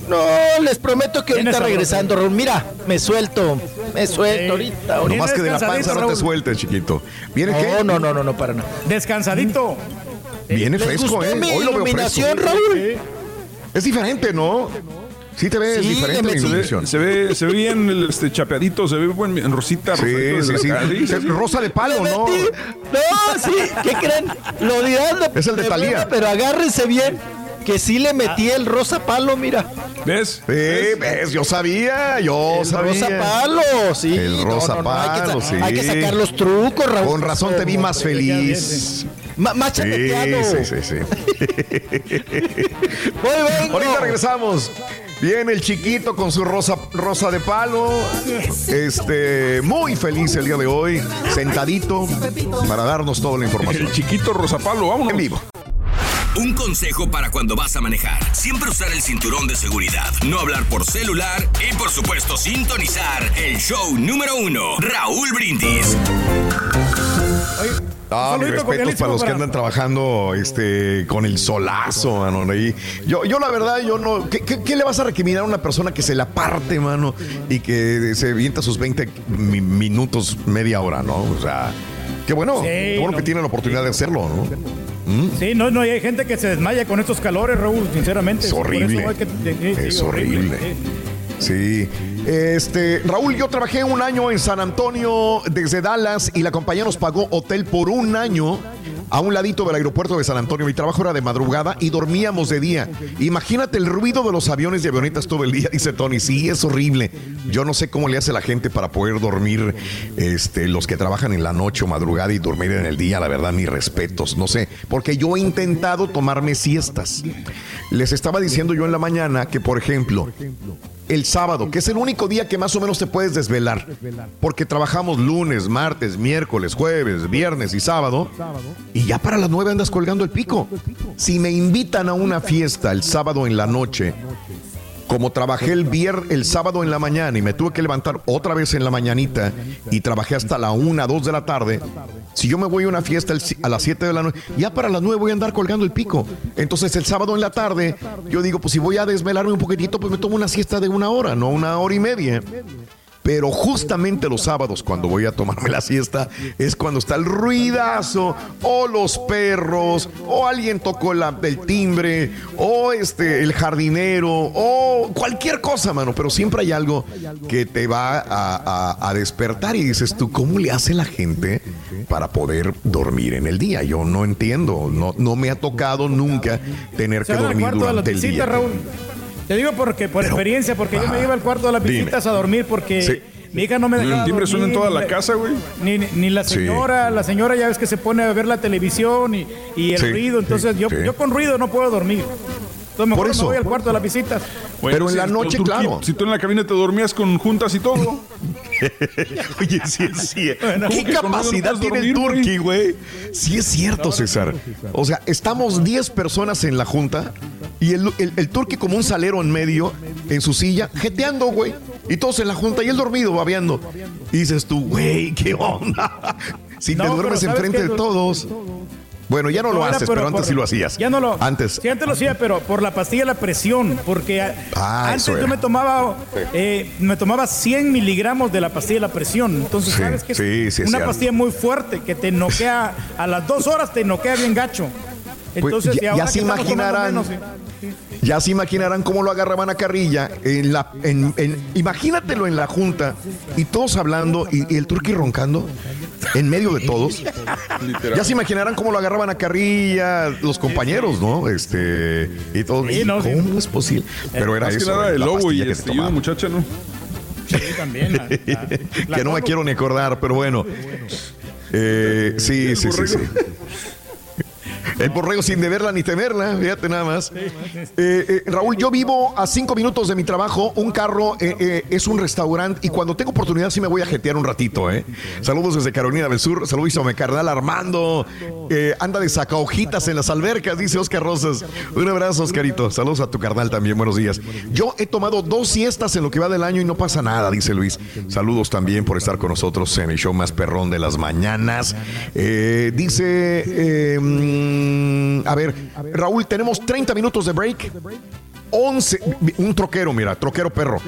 No, les prometo que ahorita regresando, Raúl. Mira, me suelto, me suelto ahorita. ahorita. Nomás que de la panza descansadito, no te Raúl. sueltes, chiquito. ¿Viene qué? No, no, no, no, no, para nada. Descansadito. Viene ¿Les fresco, ¿eh? Hoy lo veo fresco. Raúl? Es diferente, ¿no? Sí te ves Sí, diferente metí- Se se ve, se ve bien el, este, chapeadito, se ve buen, en rosita. Sí, rosadito sí, de la- sí. sí, sí. Rosa de palo, ¿no? No, sí, ¿qué creen? Lo dirán de, Es el de broma, Pero agárrense bien, que sí le metí el rosa palo, mira. ¿Ves? Sí, ves, yo sabía, yo El sabía. rosa palo, sí. El no, rosa no, no, hay que palo, sí. Hay que sacar los trucos, Raúl. Con razón te vi más feliz. Más Sí, chapeteado. sí, sí, sí. Voy, vengo. Ahorita regresamos. Viene el chiquito con su rosa, rosa de palo. Este, muy feliz el día de hoy, sentadito para darnos toda la información. El chiquito Rosapalo, vámonos. En vivo. Un consejo para cuando vas a manejar. Siempre usar el cinturón de seguridad. No hablar por celular y por supuesto sintonizar el show número uno. Raúl Brindis. Ah, mis saludito respetos cordialísimo para los que andan trabajando este, con el solazo, mano. ahí. Yo, yo la verdad, yo no. ¿qué, qué, qué le vas a recriminar a una persona que se la parte, mano? Y que se avienta sus 20 mi- minutos, media hora, ¿no? O sea, qué bueno. Sí, qué bueno no. que tiene la oportunidad de hacerlo, ¿no? Sí, no, no, y hay gente que se desmaya con estos calores, Raúl, sinceramente. Es horrible. que- sí, Es horrible. sí. Sí. Este, Raúl, yo trabajé un año en San Antonio desde Dallas y la compañía nos pagó hotel por un año a un ladito del aeropuerto de San Antonio. Mi trabajo era de madrugada y dormíamos de día. Imagínate el ruido de los aviones y avionetas todo el día, dice Tony. Sí, es horrible. Yo no sé cómo le hace la gente para poder dormir, este, los que trabajan en la noche o madrugada y dormir en el día. La verdad, mis respetos. No sé, porque yo he intentado tomarme siestas. Les estaba diciendo yo en la mañana que, por ejemplo, el sábado, que es el único día que más o menos te puedes desvelar, porque trabajamos lunes, martes, miércoles, jueves, viernes y sábado, y ya para las nueve andas colgando el pico. Si me invitan a una fiesta el sábado en la noche, como trabajé el vier, el sábado en la mañana y me tuve que levantar otra vez en la mañanita y trabajé hasta la una, dos de la tarde, si yo me voy a una fiesta a las 7 de la noche, ya para las 9 voy a andar colgando el pico. Entonces el sábado en la tarde, yo digo, pues si voy a desvelarme un poquitito, pues me tomo una siesta de una hora, no una hora y media. Pero justamente los sábados, cuando voy a tomarme la siesta, es cuando está el ruidazo, o los perros, o alguien tocó la- el timbre, o este, el jardinero, o cualquier cosa, mano. Pero siempre hay algo que te va a, a- a despertar y dices tú, ¿cómo le hace la gente para poder dormir en el día? Yo no entiendo, no, no me ha tocado nunca tener que dormir durante el día. Raúl. Te digo porque por experiencia, porque yo me iba al cuarto de las Dime. visitas a dormir porque Sí. mi hija no me dejaba El timbre suena en toda la ni casa, güey. Ni, ni- ni la Sí. señora, la señora ya ves que se pone a ver la televisión y, y el Sí, ruido, entonces yo, yo con ruido no puedo dormir. Entonces mejor Por me eso. voy al cuarto de las visitas. Bueno, Pero en si la noche, turqui- claro. Si tú en la cabina te dormías con juntas y todo. Oye, sí, sí. ¿Cómo ¿Qué capacidad no tiene el turqui, güey? Sí es cierto, César. O sea, estamos 10 personas en la junta y el, el, el turqui como un salero en medio, en su silla, jeteando, güey. Y todos en la junta y él dormido, babeando. Y dices tú, güey, ¿qué onda? Si te No, duermes pero ¿sabes enfrente de todos. Bueno, ya no lo haces, pero antes por- sí lo hacías. Ya no lo. Antes. Sí, antes lo hacía, pero por la pastilla de la presión. Porque Ah, antes yo me tomaba eh, me tomaba 100 miligramos de la pastilla de la presión. Entonces, Sí, ¿sabes qué? sí, Una pastilla muy fuerte que te noquea. A las dos horas te noquea bien gacho. Pues, Entonces, ya- ya se imaginarán. menos, sí. Ya se imaginarán cómo lo agarraban a carrilla en la en, en- imagínatelo en la junta y todos hablando y, y el turqui roncando en medio de todos. Ya se imaginarán cómo lo agarraban a carrilla los compañeros, ¿no? Este y todos. Sí, no, sí. ¿Cómo es posible? Pero era eso. la el lobo y, este, y una muchacha, ¿no? Sí, también. la- la- que no me quiero ni acordar, pero bueno. Eh, sí, sí, sí, sí. El borrego sin deberla ni temerla, fíjate nada más. Eh, eh, Raúl, yo vivo a cinco minutos de mi trabajo. Un carro eh, es un restaurante y cuando tengo oportunidad sí me voy a jetear un ratito. Eh. Saludos desde Carolina del Sur. Saludos a mi carnal Armando. Anda de saca hojitas en las albercas, dice Oscar Rosas. Un abrazo, Oscarito. Saludos a tu carnal también. Buenos días. Yo he tomado dos siestas en lo que va del año y no pasa nada, dice Luis. Saludos también por estar con nosotros en el show más perrón de las mañanas. Dice, eh, a ver, Raúl, tenemos 30 minutos de break. 11, un troquero, mira, troquero perro.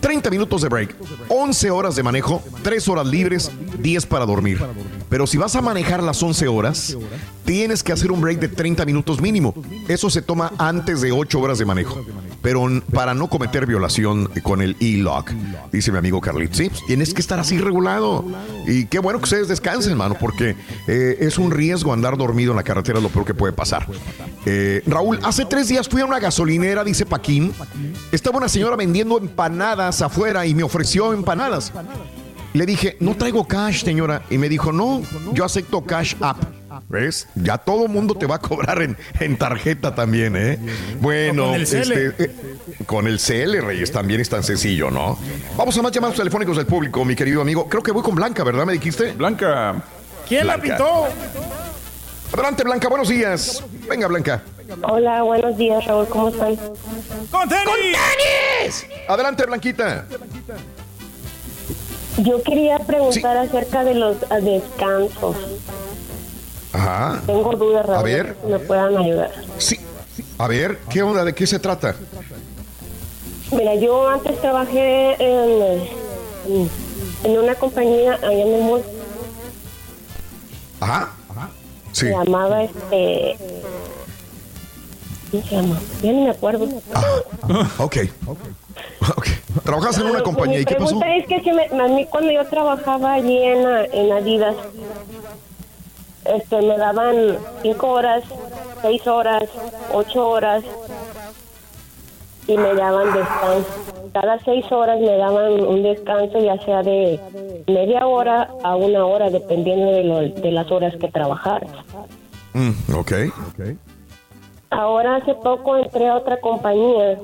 30 minutos de break, 11 horas de manejo, 3 horas libres, 10 para dormir. Pero si vas a manejar las 11 horas, tienes que hacer un break de 30 minutos mínimo. Eso se toma antes de 8 horas de manejo. Pero para no cometer violación con el e-lock, dice mi amigo Carlitos. Pues, tienes que estar así regulado. Y qué bueno que ustedes descansen, mano, porque eh, es un riesgo andar dormido en la carretera, es lo peor que puede pasar. Eh, Raúl, hace tres días fui a una gasolinera, dice Paquín. Estaba una señora vendiendo empanadas afuera y me ofreció empanadas. Le dije, no traigo cash, señora. Y me dijo, no, yo acepto cash app. ¿Ves? Ya todo mundo te va a cobrar en, en tarjeta también, ¿eh? Bueno, con el CL. este, eh, con el CL, Reyes, también es tan sencillo, ¿no? Vamos a más llamados telefónicos del público, mi querido amigo. Creo que voy con Blanca, ¿verdad? ¿Me dijiste? Blanca. ¿Quién la pintó? Adelante, Blanca, buenos días. Venga, Blanca. Hola, buenos días, Raúl, ¿cómo están? ¡Con tenis! Adelante, Blanquita. Yo quería preguntar acerca de los descansos. Ajá. Tengo dudas, Raúl, A ver. si me puedan ayudar. Sí. A ver, ¿qué onda? ¿De qué se trata? Mira, yo antes trabajé en, en una compañía allá en el mall. Ajá. Sí. Se llamaba este. ¿Cómo se llama? Ya ni me acuerdo. Ok. Ok. ¿Trabajas en una compañía y qué Mi pasó? pregunta es que si me- a mí cuando yo trabajaba allí en, ah, en Adidas, este, me daban cinco horas, seis horas, ocho horas y me daban descanso. Cada seis horas me daban un descanso, ya sea de media hora a una hora, dependiendo de, lo- de las horas que trabajara. Mm, ok. Ahora hace poco entré a otra compañía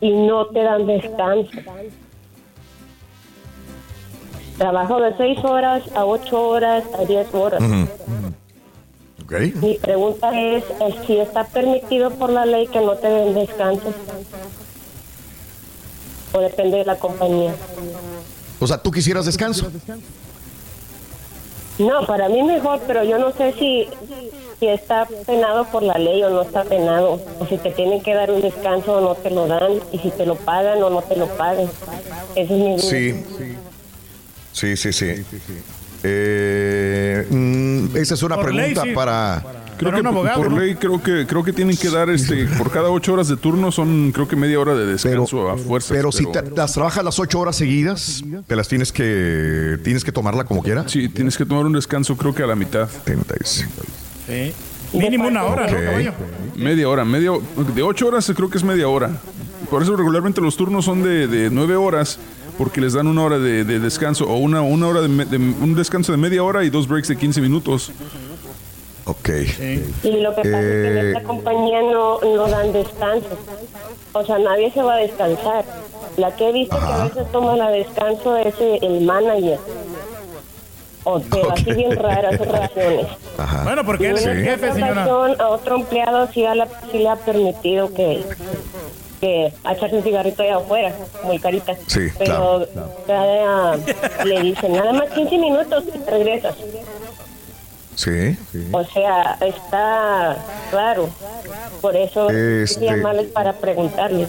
y no te dan descanso. Trabajo de 6 horas a 8 horas a 10 horas. Ok. Mi pregunta es si está permitido por la ley que no te den descanso. O depende de la compañía. O sea, ¿tú quisieras descanso? No, para mí mejor, pero yo no sé si, si está penado por la ley o no está penado. O si te tienen que dar un descanso o no te lo dan. Y si te lo pagan o no te lo pagan. Esa es mi duda. Sí. Sí, sí, sí. Eh, mm, esa es una Por ley, pregunta sí. para... Creo que por, por ley creo que creo que tienen que dar este por cada ocho horas de turno son creo que media hora de descanso a fuerza. Pero si te- las trabajas las ocho horas seguidas, te las tienes que tienes que tomarla como quieras. Sí, tienes que tomar un descanso creo que a la mitad. Sí. Mínimo una hora, ¿no, Ok. caballo? Media hora, media de ocho horas creo que es media hora. Por eso regularmente los turnos son de, de nueve horas porque les dan una hora de, de descanso o una, una hora de, de- un descanso de media hora y dos breaks de 15 minutos. Ok. Y lo que pasa es que en Eh, esta compañía no, no dan descanso. O sea, nadie se va a descansar. La que he visto que a veces toma la descanso es eh, el manager. O pero así bien raras razones. Bueno, porque él es el jefe, señora. A otro empleado sí, a la- sí le ha permitido que, que a echarse un cigarrito allá afuera, muy carita. Sí, Pero cada- le dicen, nada más 15 minutos regresas. Sí. O sea, está claro. Por eso Este- llamarles para preguntarles.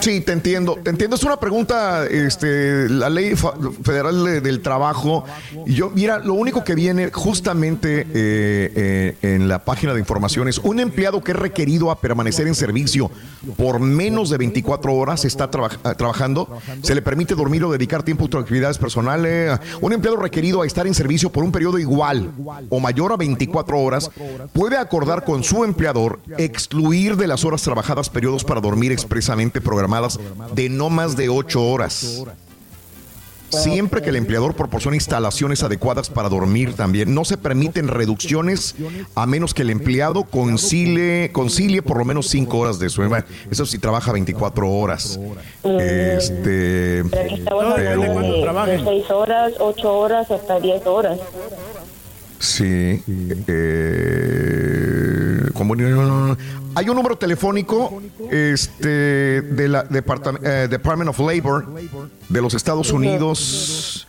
Sí, te entiendo. Te entiendo. Es una pregunta, este, la ley federal de- del trabajo. Y yo, mira, lo único que viene justamente eh, eh, en la página de informaciones, un empleado que es requerido a permanecer en servicio por menos de 24 horas está traba- ah, trabajando, se le permite dormir o dedicar tiempo a actividades personales. Un empleado requerido a estar en servicio por un periodo igual o mayor a 24 horas puede acordar con su empleador excluir de las horas trabajadas periodos para dormir expresamente programadas de no más de 8 horas. Siempre que el empleador proporcione instalaciones adecuadas para dormir también, no se permiten reducciones a menos que el empleado concilie, concilie por lo menos 5 horas de sueño. Eso sí trabaja 24 horas. Este, Pero pero- de, de seis horas, ocho horas, hasta diez horas. Sí. eh, hay un número telefónico este, de la Departam- eh, Department of Labor de los Estados Unidos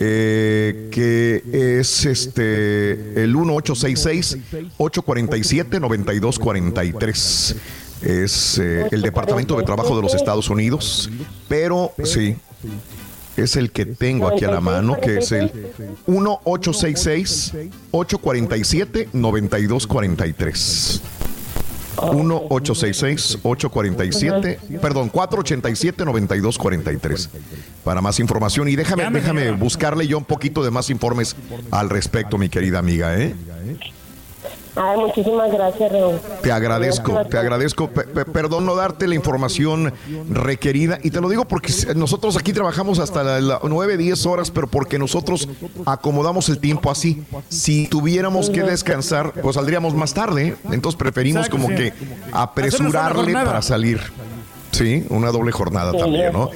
eh, que es este el 1866-847-9243. Es el Departamento de Trabajo de los Estados Unidos, pero sí, es el que tengo aquí a la mano, que es el 1866-847-9243. 1-866-847, perdón, 487-9243. Para más información. Y déjame, déjame buscarle yo un poquito de más informes al respecto, mi querida amiga, ¿eh? Ay, muchísimas gracias, Raúl. Te agradezco, te agradezco. Pe- pe- perdón no darte la información requerida. Y te lo digo porque nosotros aquí trabajamos hasta las la 9, 10 horas, pero porque nosotros acomodamos el tiempo así. Si tuviéramos que descansar, pues saldríamos más tarde. Entonces preferimos como que apresurarle para salir. Sí, una doble jornada Sí, también. ¿no?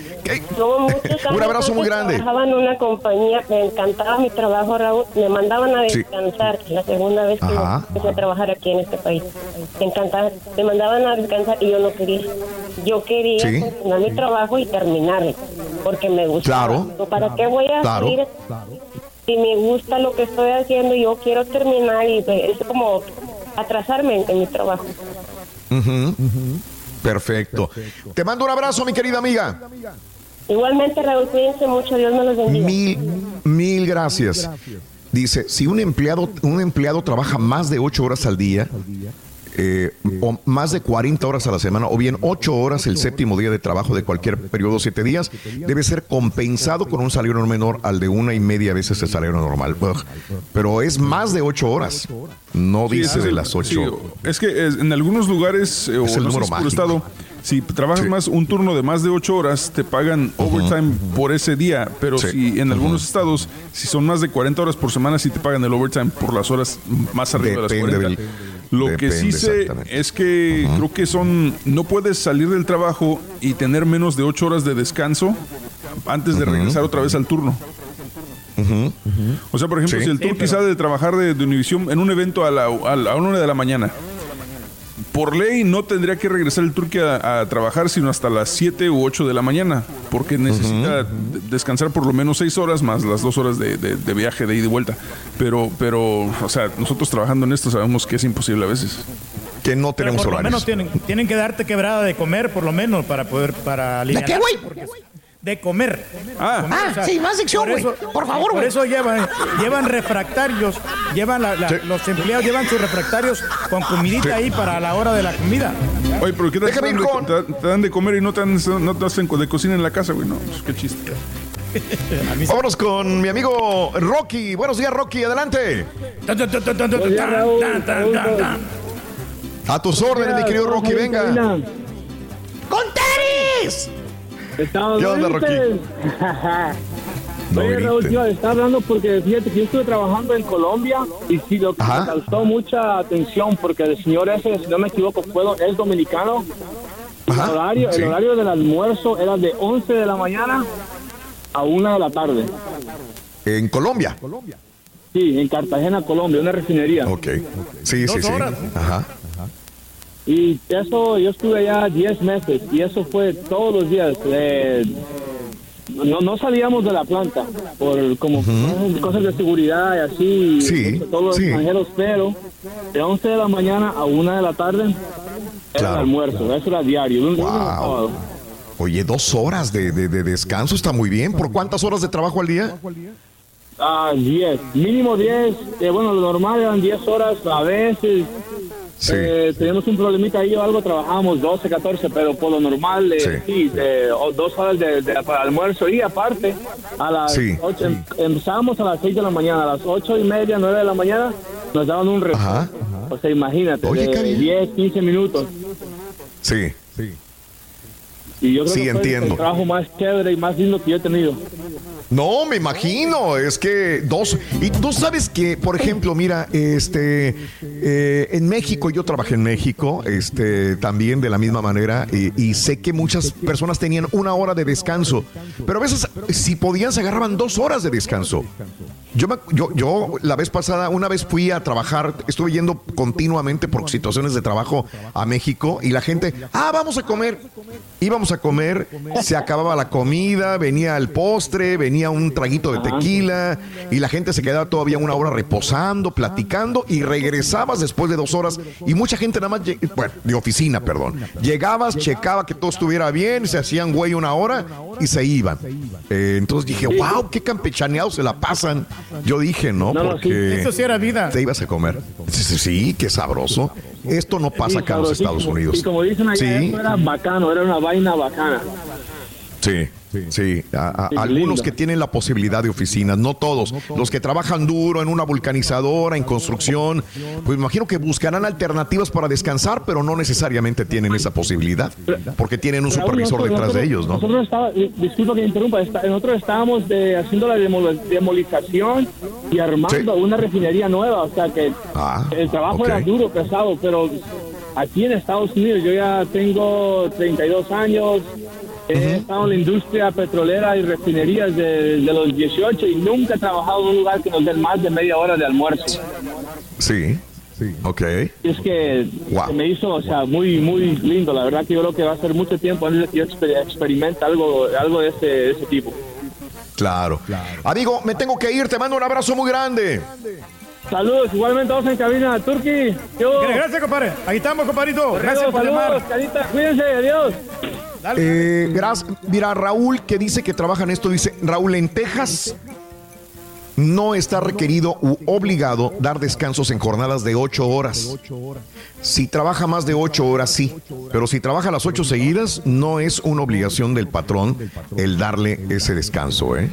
Muchos Un abrazo muy grande. Trabajaba en una compañía, me encantaba mi trabajo, Raúl. Me mandaban a Sí. descansar, la segunda vez que Ajá. empecé a trabajar aquí en este país. Me encantaba, me mandaban a descansar y yo no quería. Yo quería Sí. continuar mi trabajo y terminar, porque me gustaba. Claro. ¿Para qué voy a Claro. salir? Si me gusta lo que estoy haciendo, yo quiero terminar y es como atrasarme en, en mi trabajo. Ujú. Perfecto. Te mando un abrazo, mi querida amiga. Igualmente, Raúl, cuídense mucho, Dios me los bendiga. Mil, mil gracias. Dice, si un empleado, un empleado trabaja más de ocho horas al día, eh, o más de 40 horas a la semana, o bien ocho horas el séptimo día de trabajo de cualquier periodo, siete días, debe ser compensado con un salario menor al de una y media veces el salario normal. Pero es más de ocho horas, no dice de el- las ocho. sí, es que en algunos lugares, eh, o el no número por estado, si trabajas más un turno de más de ocho horas, te pagan overtime por ese día. Pero Sí. si en algunos estados, si son más de 40 horas por semana, sí te pagan el overtime por las horas más arriba Depende de las 40. Lo que sí sé es que creo que son, no puedes salir del trabajo y tener menos de ocho horas de descanso antes de regresar otra vez al turno. O sea, por ejemplo, Sí. si el Sí, turno pero- sale de trabajar de, de Univisión en un evento a la, a la una de la mañana, por ley no tendría que regresar el turque a, a trabajar sino hasta las 7 u 8 de la mañana, porque necesita de- descansar por lo menos 6 horas más las 2 horas de, de- de viaje de ida y vuelta. Pero, pero, o sea, nosotros trabajando en esto sabemos que es imposible a veces. Que no Pero por lo menos tienen, tienen que darte quebrada de comer, por lo menos, para poder, para aliviar. qué, güey? De comer. Ah, Comer, Ah, sí, más sección, güey. Por favor, Por güey. eso llevan, llevan refractarios, llevan la- la- los empleados llevan sus refractarios con comidita Sí. ahí para la hora de la comida. Oye, pero ¿qué Te, dan de- te- te dan de comer y no te, dan- no te hacen de cocina en la casa, güey. No, pues qué chiste. Vámonos con mi amigo Rocky. Buenos días, Rocky. Adelante. A tus órdenes, mi querido Rocky. Venga. ¡Con tenis! ¿Qué onda, Rocky? No Oye, Raúl, tío, estaba hablando porque fíjate que yo estuve trabajando en Colombia y sí, lo que Ajá. me causó mucha atención porque el señor ese, si no me equivoco, fue, es dominicano. El horario, sí. el horario del almuerzo era de 11 de la mañana a 1 de la tarde. En Colombia. Sí, en Cartagena, Colombia, una refinería. Ok. Sí, sí, sí. Ajá. Y eso, yo estuve allá 10 meses y eso fue todos los días. eh, no, no salíamos de la planta por como cosas de seguridad y así, Sí, todos los sí. extranjeros, pero de 11 de la mañana a 1 de la tarde Era el almuerzo, eso era diario, un Wow. Oye, dos horas de, de- de descanso está muy bien. ¿Por cuántas horas de trabajo al día? Ah, 10, mínimo 10. eh, bueno, lo normal eran 10 horas a veces. Eh, teníamos un problemita ahí o algo, trabajábamos 12, 14, pero por lo normal, eh, sí, eh, o dos horas de, de- para almuerzo y aparte, a las Sí. 8, em- empezábamos a las 6 de la mañana, a las 8 y media, 9 de la mañana, nos daban un reposo. O sea, imagínate, Oye, de qué bien. 10, 15 minutos. Sí, sí. Y yo creo Sí, que fue entiendo. el trabajo más chévere y más lindo que yo he tenido. No, me imagino, es que dos. Y tú sabes que, por ejemplo, mira, este, eh, en México, yo trabajé en México, este, también de la misma manera, y, y sé que muchas personas tenían una hora de descanso, pero a veces, si podían, se agarraban dos horas de descanso. Yo, me- yo, yo la vez pasada, una vez fui a trabajar, estuve yendo continuamente por situaciones de trabajo a México y la gente, ah, vamos a comer. Íbamos a comer, se acababa la comida, venía el postre, venía un traguito de tequila y la gente se quedaba todavía una hora reposando, platicando y regresabas después de dos horas y mucha gente nada más, bueno, de oficina, perdón. Llegabas, checaba que todo estuviera bien, se hacían güey una hora y se iban. Eh, entonces dije, wow, qué campechaneados se la pasan. Yo dije, ¿no? Porque Eso sí era vida. te ibas a comer. Sí, sí, sí, qué sabroso. Esto no pasa acá en los. Estados Unidos. Y como dicen allá, Sí, era bacano, era una vaina bacana. Sí. Sí, a- a- algunos que tienen la posibilidad de oficinas, no todos. Los que trabajan duro en una vulcanizadora, en construcción, pues me imagino que buscarán alternativas para descansar, pero no necesariamente tienen esa posibilidad, porque tienen un Raúl, supervisor nosotros- detrás de ellos, ¿no? Nosotros estaba, eh, disculpa que interrumpa, está- nosotros estábamos de- haciendo la demol- demolización y armando una refinería nueva, o sea que Ah, el trabajo era duro, pesado, pero aquí en Estados Unidos yo ya tengo 32 años, he estado en la industria petrolera y refinerías de, de los 18 y nunca he trabajado en un lugar que nos den más de media hora de almuerzo. Sí, sí. Ok. Y es que se me hizo, o sea, muy, muy lindo. La verdad que yo creo que va a ser mucho tiempo antes de que yo exper- experimente algo, algo de ese, de ese tipo. Claro. Amigo, me tengo que ir, te mando un abrazo muy grande. Saludos, igualmente vamos en cabina, Turki. Gracias, compadre. Ahí estamos, compadrito. Gracias por saludos, llamar. Carita, cuídense, adiós. Eh, gracias. Mira, Raúl, que dice que trabaja en esto, dice, Raúl, en Texas no está requerido u obligado dar descansos en jornadas de ocho horas. Si trabaja más de ocho horas, sí. Pero si trabaja las ocho seguidas, no es una obligación del patrón el darle ese descanso, ¿eh?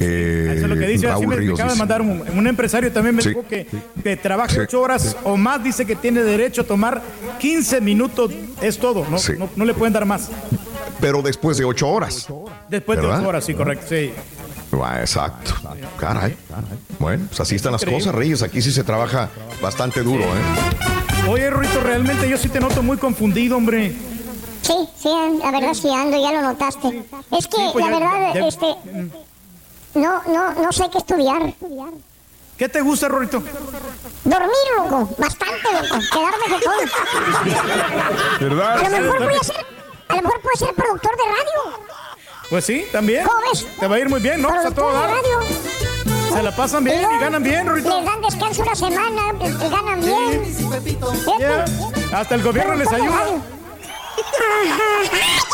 Eh, Eso es lo que dice. Raúl me, Ríos acaba de mandar un, un empresario también me Sí. dijo que, que trabaja Sí. ocho horas o más. Dice que tiene derecho a tomar 15 minutos. Es todo. No, Sí. no, no le pueden dar más. Pero después de ocho horas. Después de ¿Verdad? ocho horas, sí, correcto. Sí. Ah, exacto. Caray. Bueno, pues así están las Increíble. cosas, Reyes. Aquí sí se trabaja bastante duro, ¿eh? Oye, Rito, realmente yo sí te noto muy confundido, hombre. Sí, sí, la verdad sí ando, ya lo notaste. Es que Sí, pues la ya- verdad, ya- este, no, no, no sé qué estudiar. ¿Qué te gusta, Rorito? Dormir, loco, bastante, loco, quedarme jetón. ¿Verdad? A lo mejor voy a ser, a lo mejor puedo ser productor de radio. Pues sí, también. ¿Cómo ves? Te va a ir muy bien, ¿no? Pues a todo dar. Se la pasan bien y ganan bien, Rorito. Les dan descanso una semana, pues, que ganan bien. Fíjate. Ya. Hasta el gobierno les Productor de ayuda.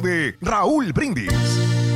de Raúl Brindis.